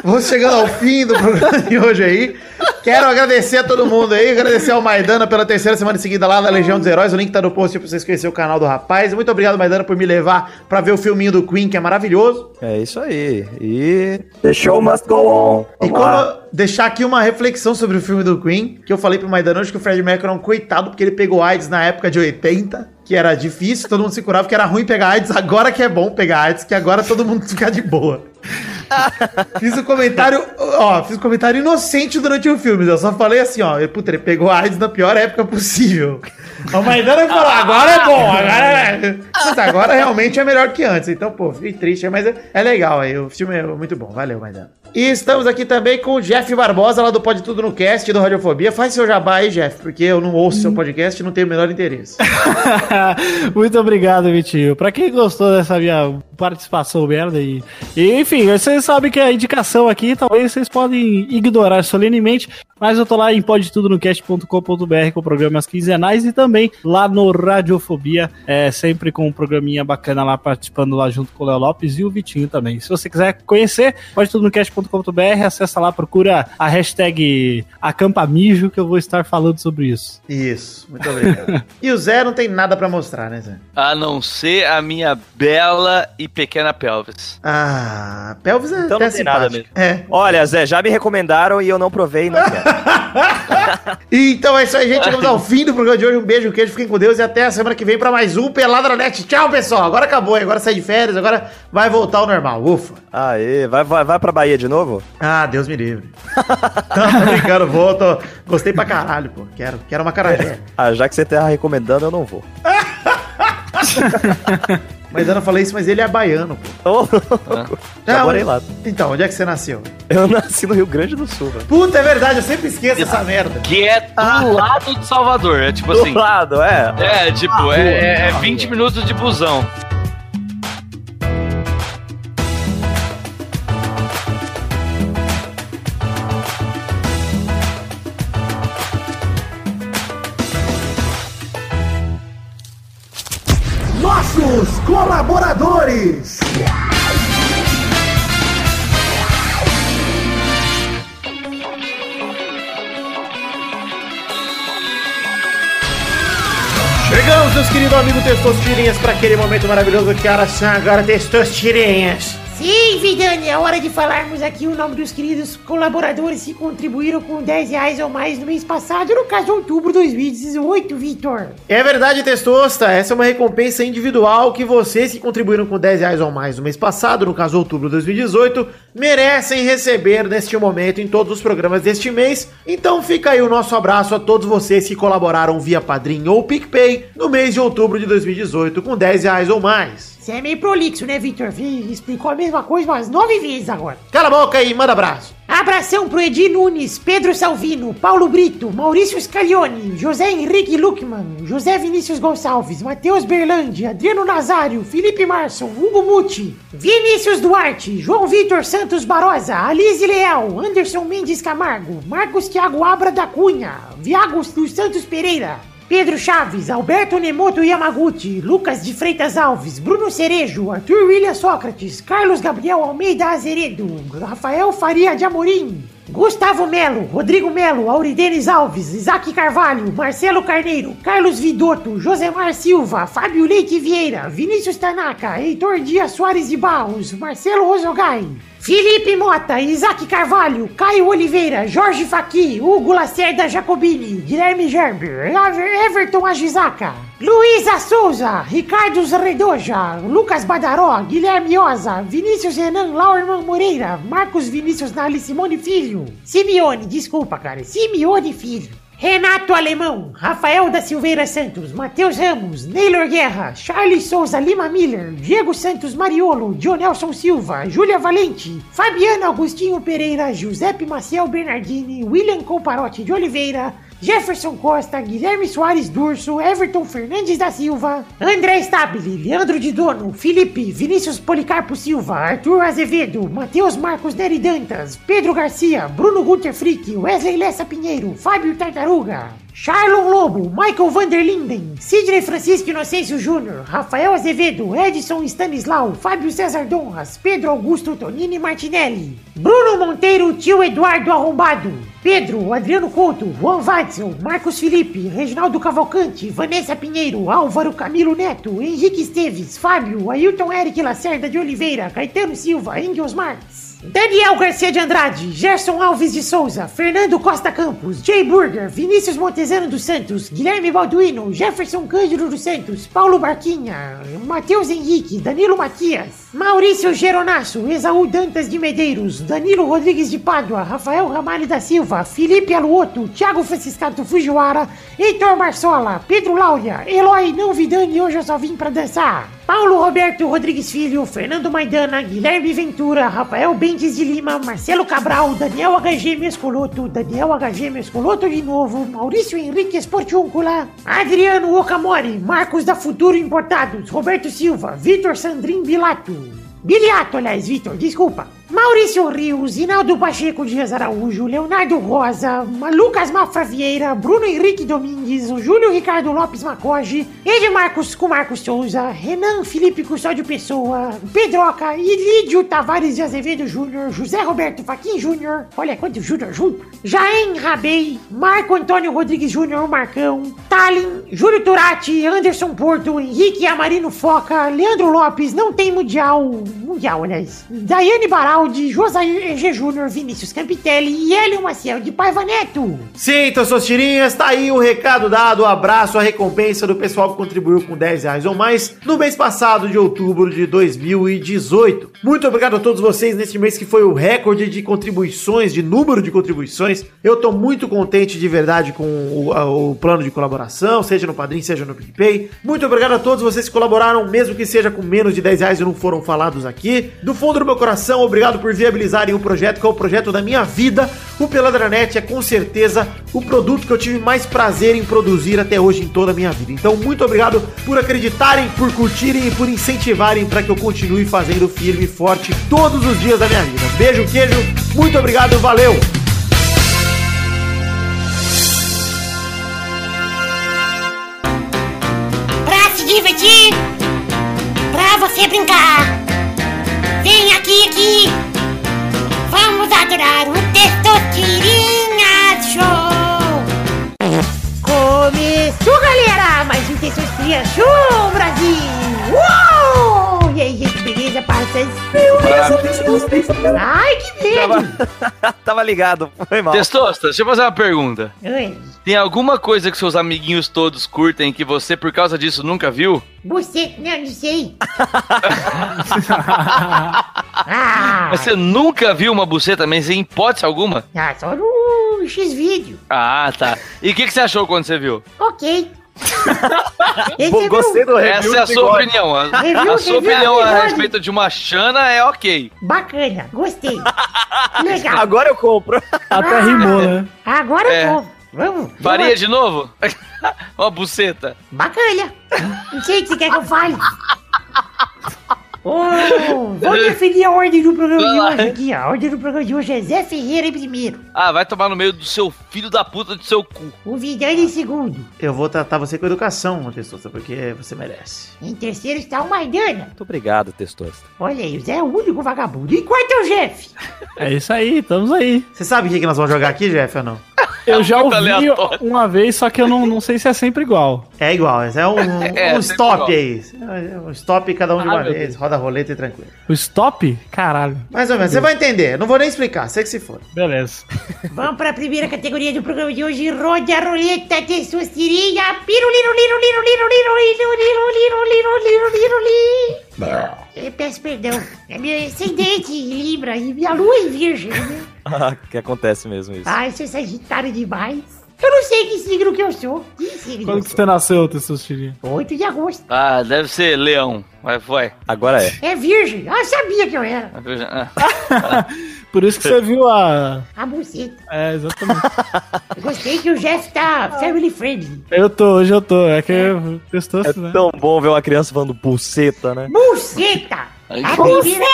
Vamos chegando ao fim do programa de hoje aí. Quero agradecer a todo mundo aí, agradecer ao Maidana pela terceira semana seguida lá da Legião dos Heróis. O link tá no post pra vocês conhecerem o canal do rapaz. Muito obrigado, Maidana, por me levar pra ver o filminho do Queen, que é maravilhoso. É isso aí. E. The show must go on. E como deixar aqui uma reflexão sobre o filme do Queen, que eu falei pro Maidana hoje que o Fred Mercury é um coitado porque ele pegou AIDS na época de 80, que era difícil, todo mundo se curava, que era ruim pegar AIDS, agora que é bom pegar AIDS, que agora todo mundo fica de boa. fiz um comentário, ó, fiz um comentário inocente durante o filme, eu só falei assim, ó, puta, ele pegou AIDS na pior época possível. O Maidana falou, agora é bom, agora é... Agora realmente é melhor que antes, então, pô, fiquei triste, mas é, é legal aí, o filme é muito bom, valeu, Maidana. E estamos aqui também com o Jeff Barbosa, lá do Pode Tudo no Cast, do Radiofobia. Faz seu jabá aí, Jeff, porque eu não ouço seu podcast e não tenho o menor interesse. Muito obrigado, Vitinho. Pra quem gostou dessa minha participação merda e, e enfim, vocês sabem que a indicação aqui talvez vocês podem ignorar solenemente, mas eu tô lá em podetudonocast.com.br com programas quinzenais e também lá no Radiofobia, é, sempre com um programinha bacana lá participando lá junto com o Léo Lopes e o Vitinho também. Se você quiser conhecer, podetudonocast.com.br, acessa lá, procura a hashtag acampamijo que eu vou estar falando sobre isso. Isso, muito obrigado. e o Zé não tem nada pra mostrar, né, Zé? A não ser a minha bela e pequena pelvis. Ah, Pelvis é Então não até tem nada simpático. É. Olha, Zé, já me recomendaram e eu não provei não quero. Então é isso aí, gente. Chegamos ao fim do programa de hoje. Um beijo, um queijo, fiquem com Deus e até a semana que vem pra mais um Peladranet. Tchau, pessoal. Agora acabou, agora sai de férias, agora vai voltar ao normal. Ufa. Aê, vai, vai, vai pra Bahia de novo? Ah, Deus me livre. Tô brincando, vou. tô- Gostei pra caralho, pô. Quero, quero uma carajé. Ah, já que você tá recomendando, eu não vou. Mas eu não falei isso, mas ele é baiano, pô. Ô, Já Não, morei lá. Então, onde é que você nasceu? Eu nasci no Rio Grande do Sul, velho. Puta, é verdade, eu sempre esqueço essa merda. Que é do lado de Salvador. É tipo assim. Do lado, é. É, tipo, é, é, é 20 minutos de busão. Amigos Testosterinhas, para aquele momento maravilhoso que horas são agora, Testosterinhas. Sim, Vidani, é hora de falarmos aqui o nome dos queridos colaboradores que contribuíram com 10 reais ou mais no mês passado, no caso outubro de 2018, Vitor. É verdade, Testosta, essa é uma recompensa individual que vocês que contribuíram com 10 reais ou mais no mês passado, no caso outubro de 2018, merecem receber neste momento em todos os programas deste mês. Então fica aí o nosso abraço a todos vocês que colaboraram via Padrim ou PicPay no mês de outubro de 2018 com 10 reais ou mais. Você é meio prolixo, né, Vitor? Vi- Explicou a mesma coisa umas nove vezes agora. Cala a boca aí, manda abraço. Abração pro Edi Nunes, Pedro Salvino, Paulo Brito, Maurício Scaglione, José Henrique Luckman, José Vinícius Gonçalves, Matheus Berlandi, Adriano Nazário, Felipe Marson, Hugo Muti, Vinícius Duarte, João Vitor Santos Barosa, Alice Leal, Anderson Mendes Camargo, Marcos Thiago Abra da Cunha, Viagos dos Santos Pereira, Pedro Chaves, Alberto Nemoto Yamaguchi, Lucas de Freitas Alves, Bruno Cerejo, Arthur William Sócrates, Carlos Gabriel Almeida Azeredo, Rafael Faria de Amorim, Gustavo Melo, Rodrigo Melo, Auridenes Alves, Isaac Carvalho, Marcelo Carneiro, Carlos Vidotto, Josemar Silva, Fábio Leite Vieira, Vinícius Tanaka, Heitor Dias Soares de Barros, Marcelo Rosogai, Felipe Mota, Isaac Carvalho, Caio Oliveira, Jorge Faqui, Hugo Lacerda Jacobini, Guilherme Gerber, Ever- Everton Agisaca, Luísa Souza, Ricardo Redoja, Lucas Badaró, Guilherme Oza, Vinícius Renan Laurman Moreira, Marcos Vinícius Nali Simone Filho, Simeone, desculpa cara, Simeone Filho. Renato Alemão, Rafael da Silveira Santos, Matheus Ramos, Neylor Guerra, Charles Souza Lima Miller, Diego Santos Mariolo, Dionelson Silva, Júlia Valente, Fabiano Agostinho Pereira, Giuseppe Maciel Bernardini, William Comparotti de Oliveira, Jefferson Costa, Guilherme Soares Durso, Everton Fernandes da Silva, André Stabile, Leandro de Dono, Felipe, Vinícius Policarpo Silva, Arthur Azevedo, Matheus Marcos Neri Dantas, Pedro Garcia, Bruno Gunter Frick, Wesley Lessa Pinheiro, Fábio Tartaruga, Charlon Lobo, Michael Vanderlinden, Sidney Francisco Inocêncio Júnior, Rafael Azevedo, Edson Stanislau, Fábio César Donras, Pedro Augusto Tonini Martinelli, Bruno Monteiro, tio Eduardo Arrombado, Pedro, Adriano Couto, Juan Watson, Marcos Felipe, Reginaldo Cavalcante, Vanessa Pinheiro, Álvaro Camilo Neto, Henrique Esteves, Fábio, Ailton Eric Lacerda de Oliveira, Caetano Silva, Engels Marques. Daniel Garcia de Andrade, Gerson Alves de Souza, Fernando Costa Campos, Jay Burger, Vinícius Montezano dos Santos, Guilherme Balduino, Jefferson Cândido dos Santos, Paulo Barquinha, Matheus Henrique, Danilo Matias, Maurício Geronasso, Esaú Dantas de Medeiros, Danilo Rodrigues de Pádua, Rafael Ramalho da Silva, Felipe Aluoto, Thiago Franciscato Fujiwara, Heitor Marsola, Pedro Laura, Eloy Não Vidani, hoje eu só vim pra dançar. Paulo Roberto Rodrigues Filho, Fernando Maidana, Guilherme Ventura, Rafael Bentes de Lima, Marcelo Cabral, Daniel HG Mescoloto, Daniel HG Mescoloto de novo, Maurício Henrique Esportiúncula, Adriano Okamori, Marcos da Futuro Importados, Roberto Silva, Vitor Sandrin Bilato. Biliato, aliás, Vitor, desculpa. Maurício Rios, Inaldo Pacheco Dias Araújo, Leonardo Rosa, Lucas Mafra Vieira, Bruno Henrique Domingues, Júlio Ricardo Lopes Macoge, Edmarcos com Marcos Souza, Renan Felipe Custódio Pessoa, Pedroca e Lídio Tavares de Azevedo Júnior, José Roberto Faquin Júnior, olha quanto Júnior junto, Jaém Rabei, Marco Antônio Rodrigues Júnior, Marcão, Talin, Júlio Turati, Anderson Porto, Henrique Amarino Foca, Leandro Lopes, não tem Mundial, Mundial, aliás, Daiane Baraldi, Josair EG Júnior, Vinícius Campitelli e Hélio Maciel de Paiva Neto. Sim, então, suas tirinhas, tá aí o recado dado, o abraço, a recompensa do pessoal que contribuiu com 10 reais ou mais no mês passado de outubro de 2018. Muito obrigado a todos vocês neste mês que foi o recorde de contribuições, de número de contribuições. Eu tô muito contente de verdade com o, o plano de colaboração, seja no Padrim, seja no PicPay. Muito obrigado a todos vocês que colaboraram, mesmo que seja com menos de 10 reais e não foram falados aqui. Do fundo do meu coração, obrigado por viabilizarem o projeto, que é o projeto da minha vida. O Peladranet é com certeza o produto que eu tive mais prazer em produzir até hoje em toda a minha vida. Então, muito obrigado por acreditarem, por curtirem e por incentivarem para que eu continue fazendo firme e forte todos os dias da minha vida. Beijo, queijo, muito obrigado, valeu! Pra se divertir, pra você brincar. Vamos adorar o Testosterinha Show. Começou, galera! Mais um Testosterinha Show, Brasil! Uou! E aí, parças? Ai, que medo! Tava ligado, foi mal. Testosta, deixa eu fazer uma pergunta. Oi, Tem alguma coisa que seus amiguinhos todos curtem que você, por causa disso, nunca viu? você... Não, não sei. ah, você nunca viu uma buceta, mas em hipótese alguma? ah, só no X-Vídeo. Ah, tá. E o que, que você achou quando você viu? Ok. É Gostei meu- do review. Essa é a sua bigode. opinião. A, Review- a sua review opinião a respeito de uma Xana é ok. Bacana, gostei. Legal. Agora eu compro. Até rimou, né? Agora É. eu vou. Vamos. Faria vamos. de novo? uma buceta. Bacana. Não sei o que você quer que eu fale. Ô, vou definir a ordem do programa de lá. hoje aqui, ó. A ordem do programa de hoje é Zé Ferreira em primeiro, Ah, vai tomar no meio do seu filho da puta do seu cu. o Vidani em segundo. Eu vou tratar você com educação, Testosta, porque você merece. Em terceiro está o Maidana. Muito obrigado, Testosta. Olha aí, o Zé é o único vagabundo. E quarto é o Jeff. É isso aí, estamos aí. Você sabe o que, que nós vamos jogar aqui, Jeff, ou não? Eu já ouvi aleatório. uma vez, só que eu não, não sei se é sempre igual. É igual, é um, É, um stop igual. aí. É Um stop cada um de Ah, uma vez, roda a roleta e tranquilo. O stop? Caralho. Mais ou menos, você vai entender, não vou nem explicar, sei que se for. Beleza. Vamos para a primeira categoria do programa de hoje. Roda a roleta, testosterinha. Piru, eu peço perdão. É meu ascendente em Libra e minha lua em Virgem, né? Ah, que acontece mesmo isso. Ah, eu é sagitário demais. Eu não sei que signo que eu sou. Que signo Quando que sou? você nasceu, Tessustirinho? 8 de agosto. Ah, deve ser leão. Mas foi Agora é. É virgem. Ah, eu sabia que eu era. É virgem. Ah. Por isso que você viu a. A buceta. É, exatamente. Gostei que o Jeff tá family friendly. Eu tô, hoje eu tô. É que eu testou É né? tão bom ver uma criança falando buceta, né? Buceta! A primeira,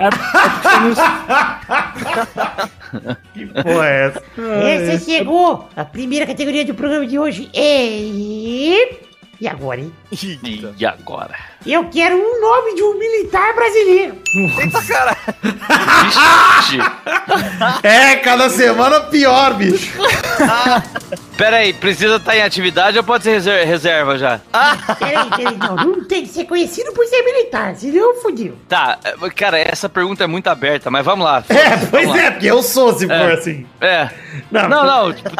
É, Que porra é essa? essa chegou. A primeira categoria do programa de hoje é... E agora, hein? E agora? Eu quero um nome de um militar brasileiro. Vixe. É, cada semana pior, bicho. Pera aí, precisa estar em atividade ou pode ser reser- reserva já? Peraí, peraí, não. Não tem que ser conhecido por ser militar, senão fodeu. Tá, é, cara, essa pergunta é muito aberta, mas vamos lá. É, pois lá. é, porque eu sou, se for É. assim. É. Não, Não, não, tipo,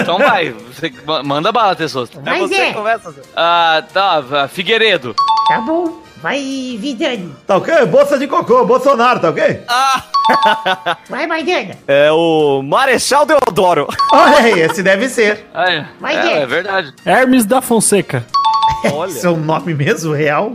então vai. Você ma- manda bala, Tessosto. Mas é, começa, Zé. Ah, tá, Figueiredo. Tá bom. Vai, Vidani. Tá ok? Bolsa de cocô, Bolsonaro, tá ok? Vai, Maidana. É o Marechal Deodoro. Olha aí, esse deve ser. Ah, é. É, verdade. Hermes da Fonseca. Esse é o nome mesmo, real?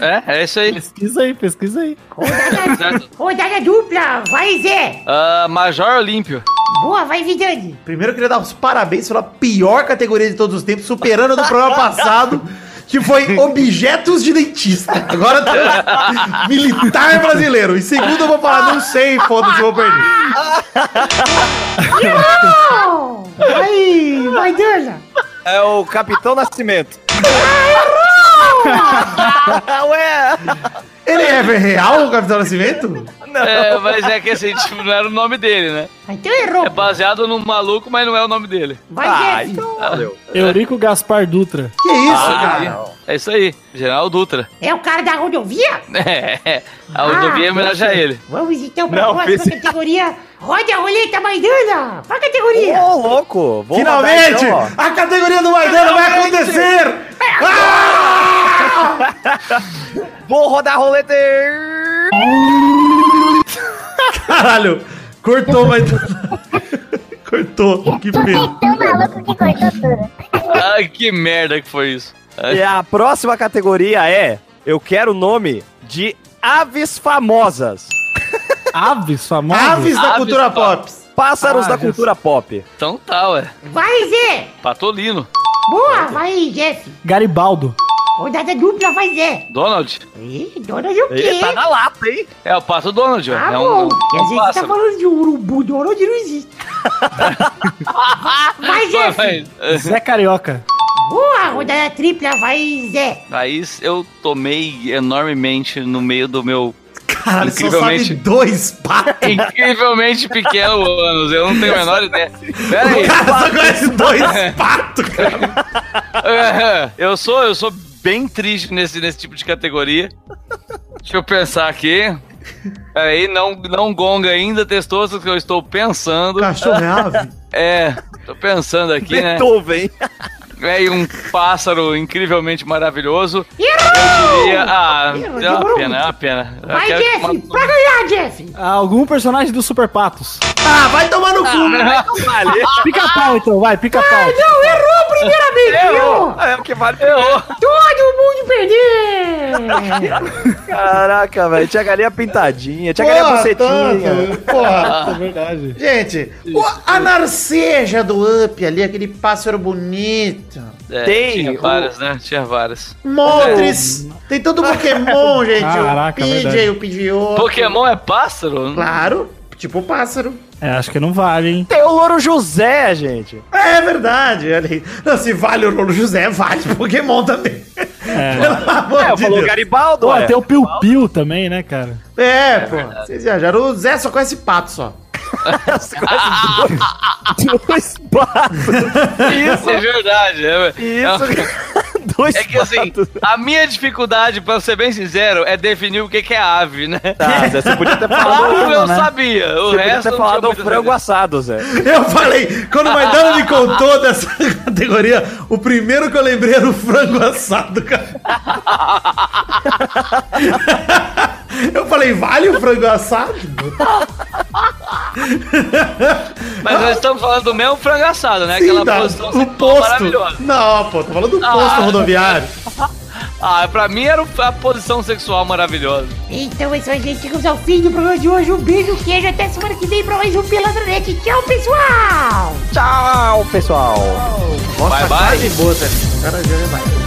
É, é isso aí. Pesquisa aí, pesquisa aí. Rodada, rodada dupla. Vai, Zé. Ah, Major Olímpio. Boa, vai, Vidani. Primeiro eu queria dar os parabéns pela pior categoria de todos os tempos, superando a do programa passado, que foi objetos de dentista. Agora tá militar brasileiro. Em segundo eu vou falar, não sei, foda-se, eu vou perder. Oh, vai, Maidana. É o Capitão Nascimento. Ué! Ele é real, o Capitão Nascimento? É, mas é que assim, tipo, não era o nome dele, né? Então errou. É baseado num maluco, mas não é o nome dele. Vai, Ah, então valeu. Eurico Gaspar Dutra. Que isso, Ah, cara? É isso aí, General Dutra. É o cara da rodovia? É, a rodovia é homenagem a ele. Vamos então pra Não, próxima pensei- categoria. Roda a roleta, Maidana. Pra categoria. Ô, louco! Vou Finalmente, então, ó. a categoria do Maidana vai acontecer! Ah! Vou rodar a roleta! Caralho, cortou, Maidana. cortou, que pena. Tão maluco que cortou tudo. Ai, que merda que foi isso. Ai, E a próxima categoria é: Eu quero o nome de aves famosas. Aves famosas? Aves da Aves cultura pop. pop. Pássaros Ah, da cultura pop. Então tá, ué. Vai, Zé. Patolino. Boa, vai, Jeff. Garibaldo. Rodada dupla, vai, Zé. Donald. Ih, Donald o quê? Ele tá na lata, hein? É o Pato Donald. Ah, é bom. um, às um vezes tá pássaro. falando de urubu, Donald não existe. vai, Jeff. Vai, Zé Carioca. Boa, rodada tripla, vai, Zé. Aí eu tomei enormemente no meio do meu Caralho, só sabe Incrivelmente. dois patos. incrivelmente pequeno anos. Eu não tenho a menor ideia. Pera aí. O cara só conhece dois patos, cara. É, eu sou, eu sou bem triste nesse, nesse tipo de categoria. Deixa eu pensar aqui. Peraí, não, não gonga ainda, testoso que eu estou pensando. Cachorro é ave? É, tô pensando aqui, né? Beethoven. É e um pássaro incrivelmente maravilhoso. Errou! E, ah, é uma pena, é uma pena. Eu Vai, Jeff. Pra ganhar, Jeff. Algum personagem do Super Patos. Ah, vai tomar no cu. Pica-pau, então, vai, pica-pau. Não, errou primeiramente. Errou. É o que vale. Todo mundo perder. Caraca, velho. Tinha galinha pintadinha, tinha galinha bucetinha. tanto. Porra. É verdade. Gente, o- a narceja do Up ali, aquele pássaro bonito. É, Tem Tinha o- várias, né? Tinha várias. Moltres. Tem todo Pokémon, gente. Caraca, o PJ, verdade. o Pidgeotto. Pokémon é pássaro? Claro, tipo pássaro. É, acho que não vale, hein? Tem o Louro José, gente. É verdade. olha aí. Não, se vale o Rolo José, vale Pokémon também. Pelo amor É, eu de falou Deus. Garibaldo, Pô, ué. tem o Piu Piu também, né, cara? É, pô. Vocês viajaram. O Zé só conhece pato só. Dois patos. Isso é verdade. É, Isso. Dois é que assim, patos. a minha dificuldade, pra ser bem sincero, é definir o que que é ave, né? Tá, Zé, você podia ter Ave falado. eu né? sabia, o Você podia resto ter não falado do muita frango certeza. assado, Zé. Eu falei, quando o Maidana me contou dessa categoria, o primeiro que eu lembrei era o frango assado, cara. Eu falei, vale o frango assado? Mas nós estamos falando do mesmo frango assado, né? Sim, Aquela dá. posição o sexual posto. maravilhosa. Não, pô, tô falando do Ah. posto rodoviário. Ah, pra mim era a posição sexual maravilhosa. Então é isso aí, gente. Chegamos ao fim do programa de hoje. Um beijo, queijo. Até semana que vem pra mais um Peladronete. Tchau, pessoal! Tchau, pessoal. Nossa, Bye, bye. boa, Zé. Cara, já é mais.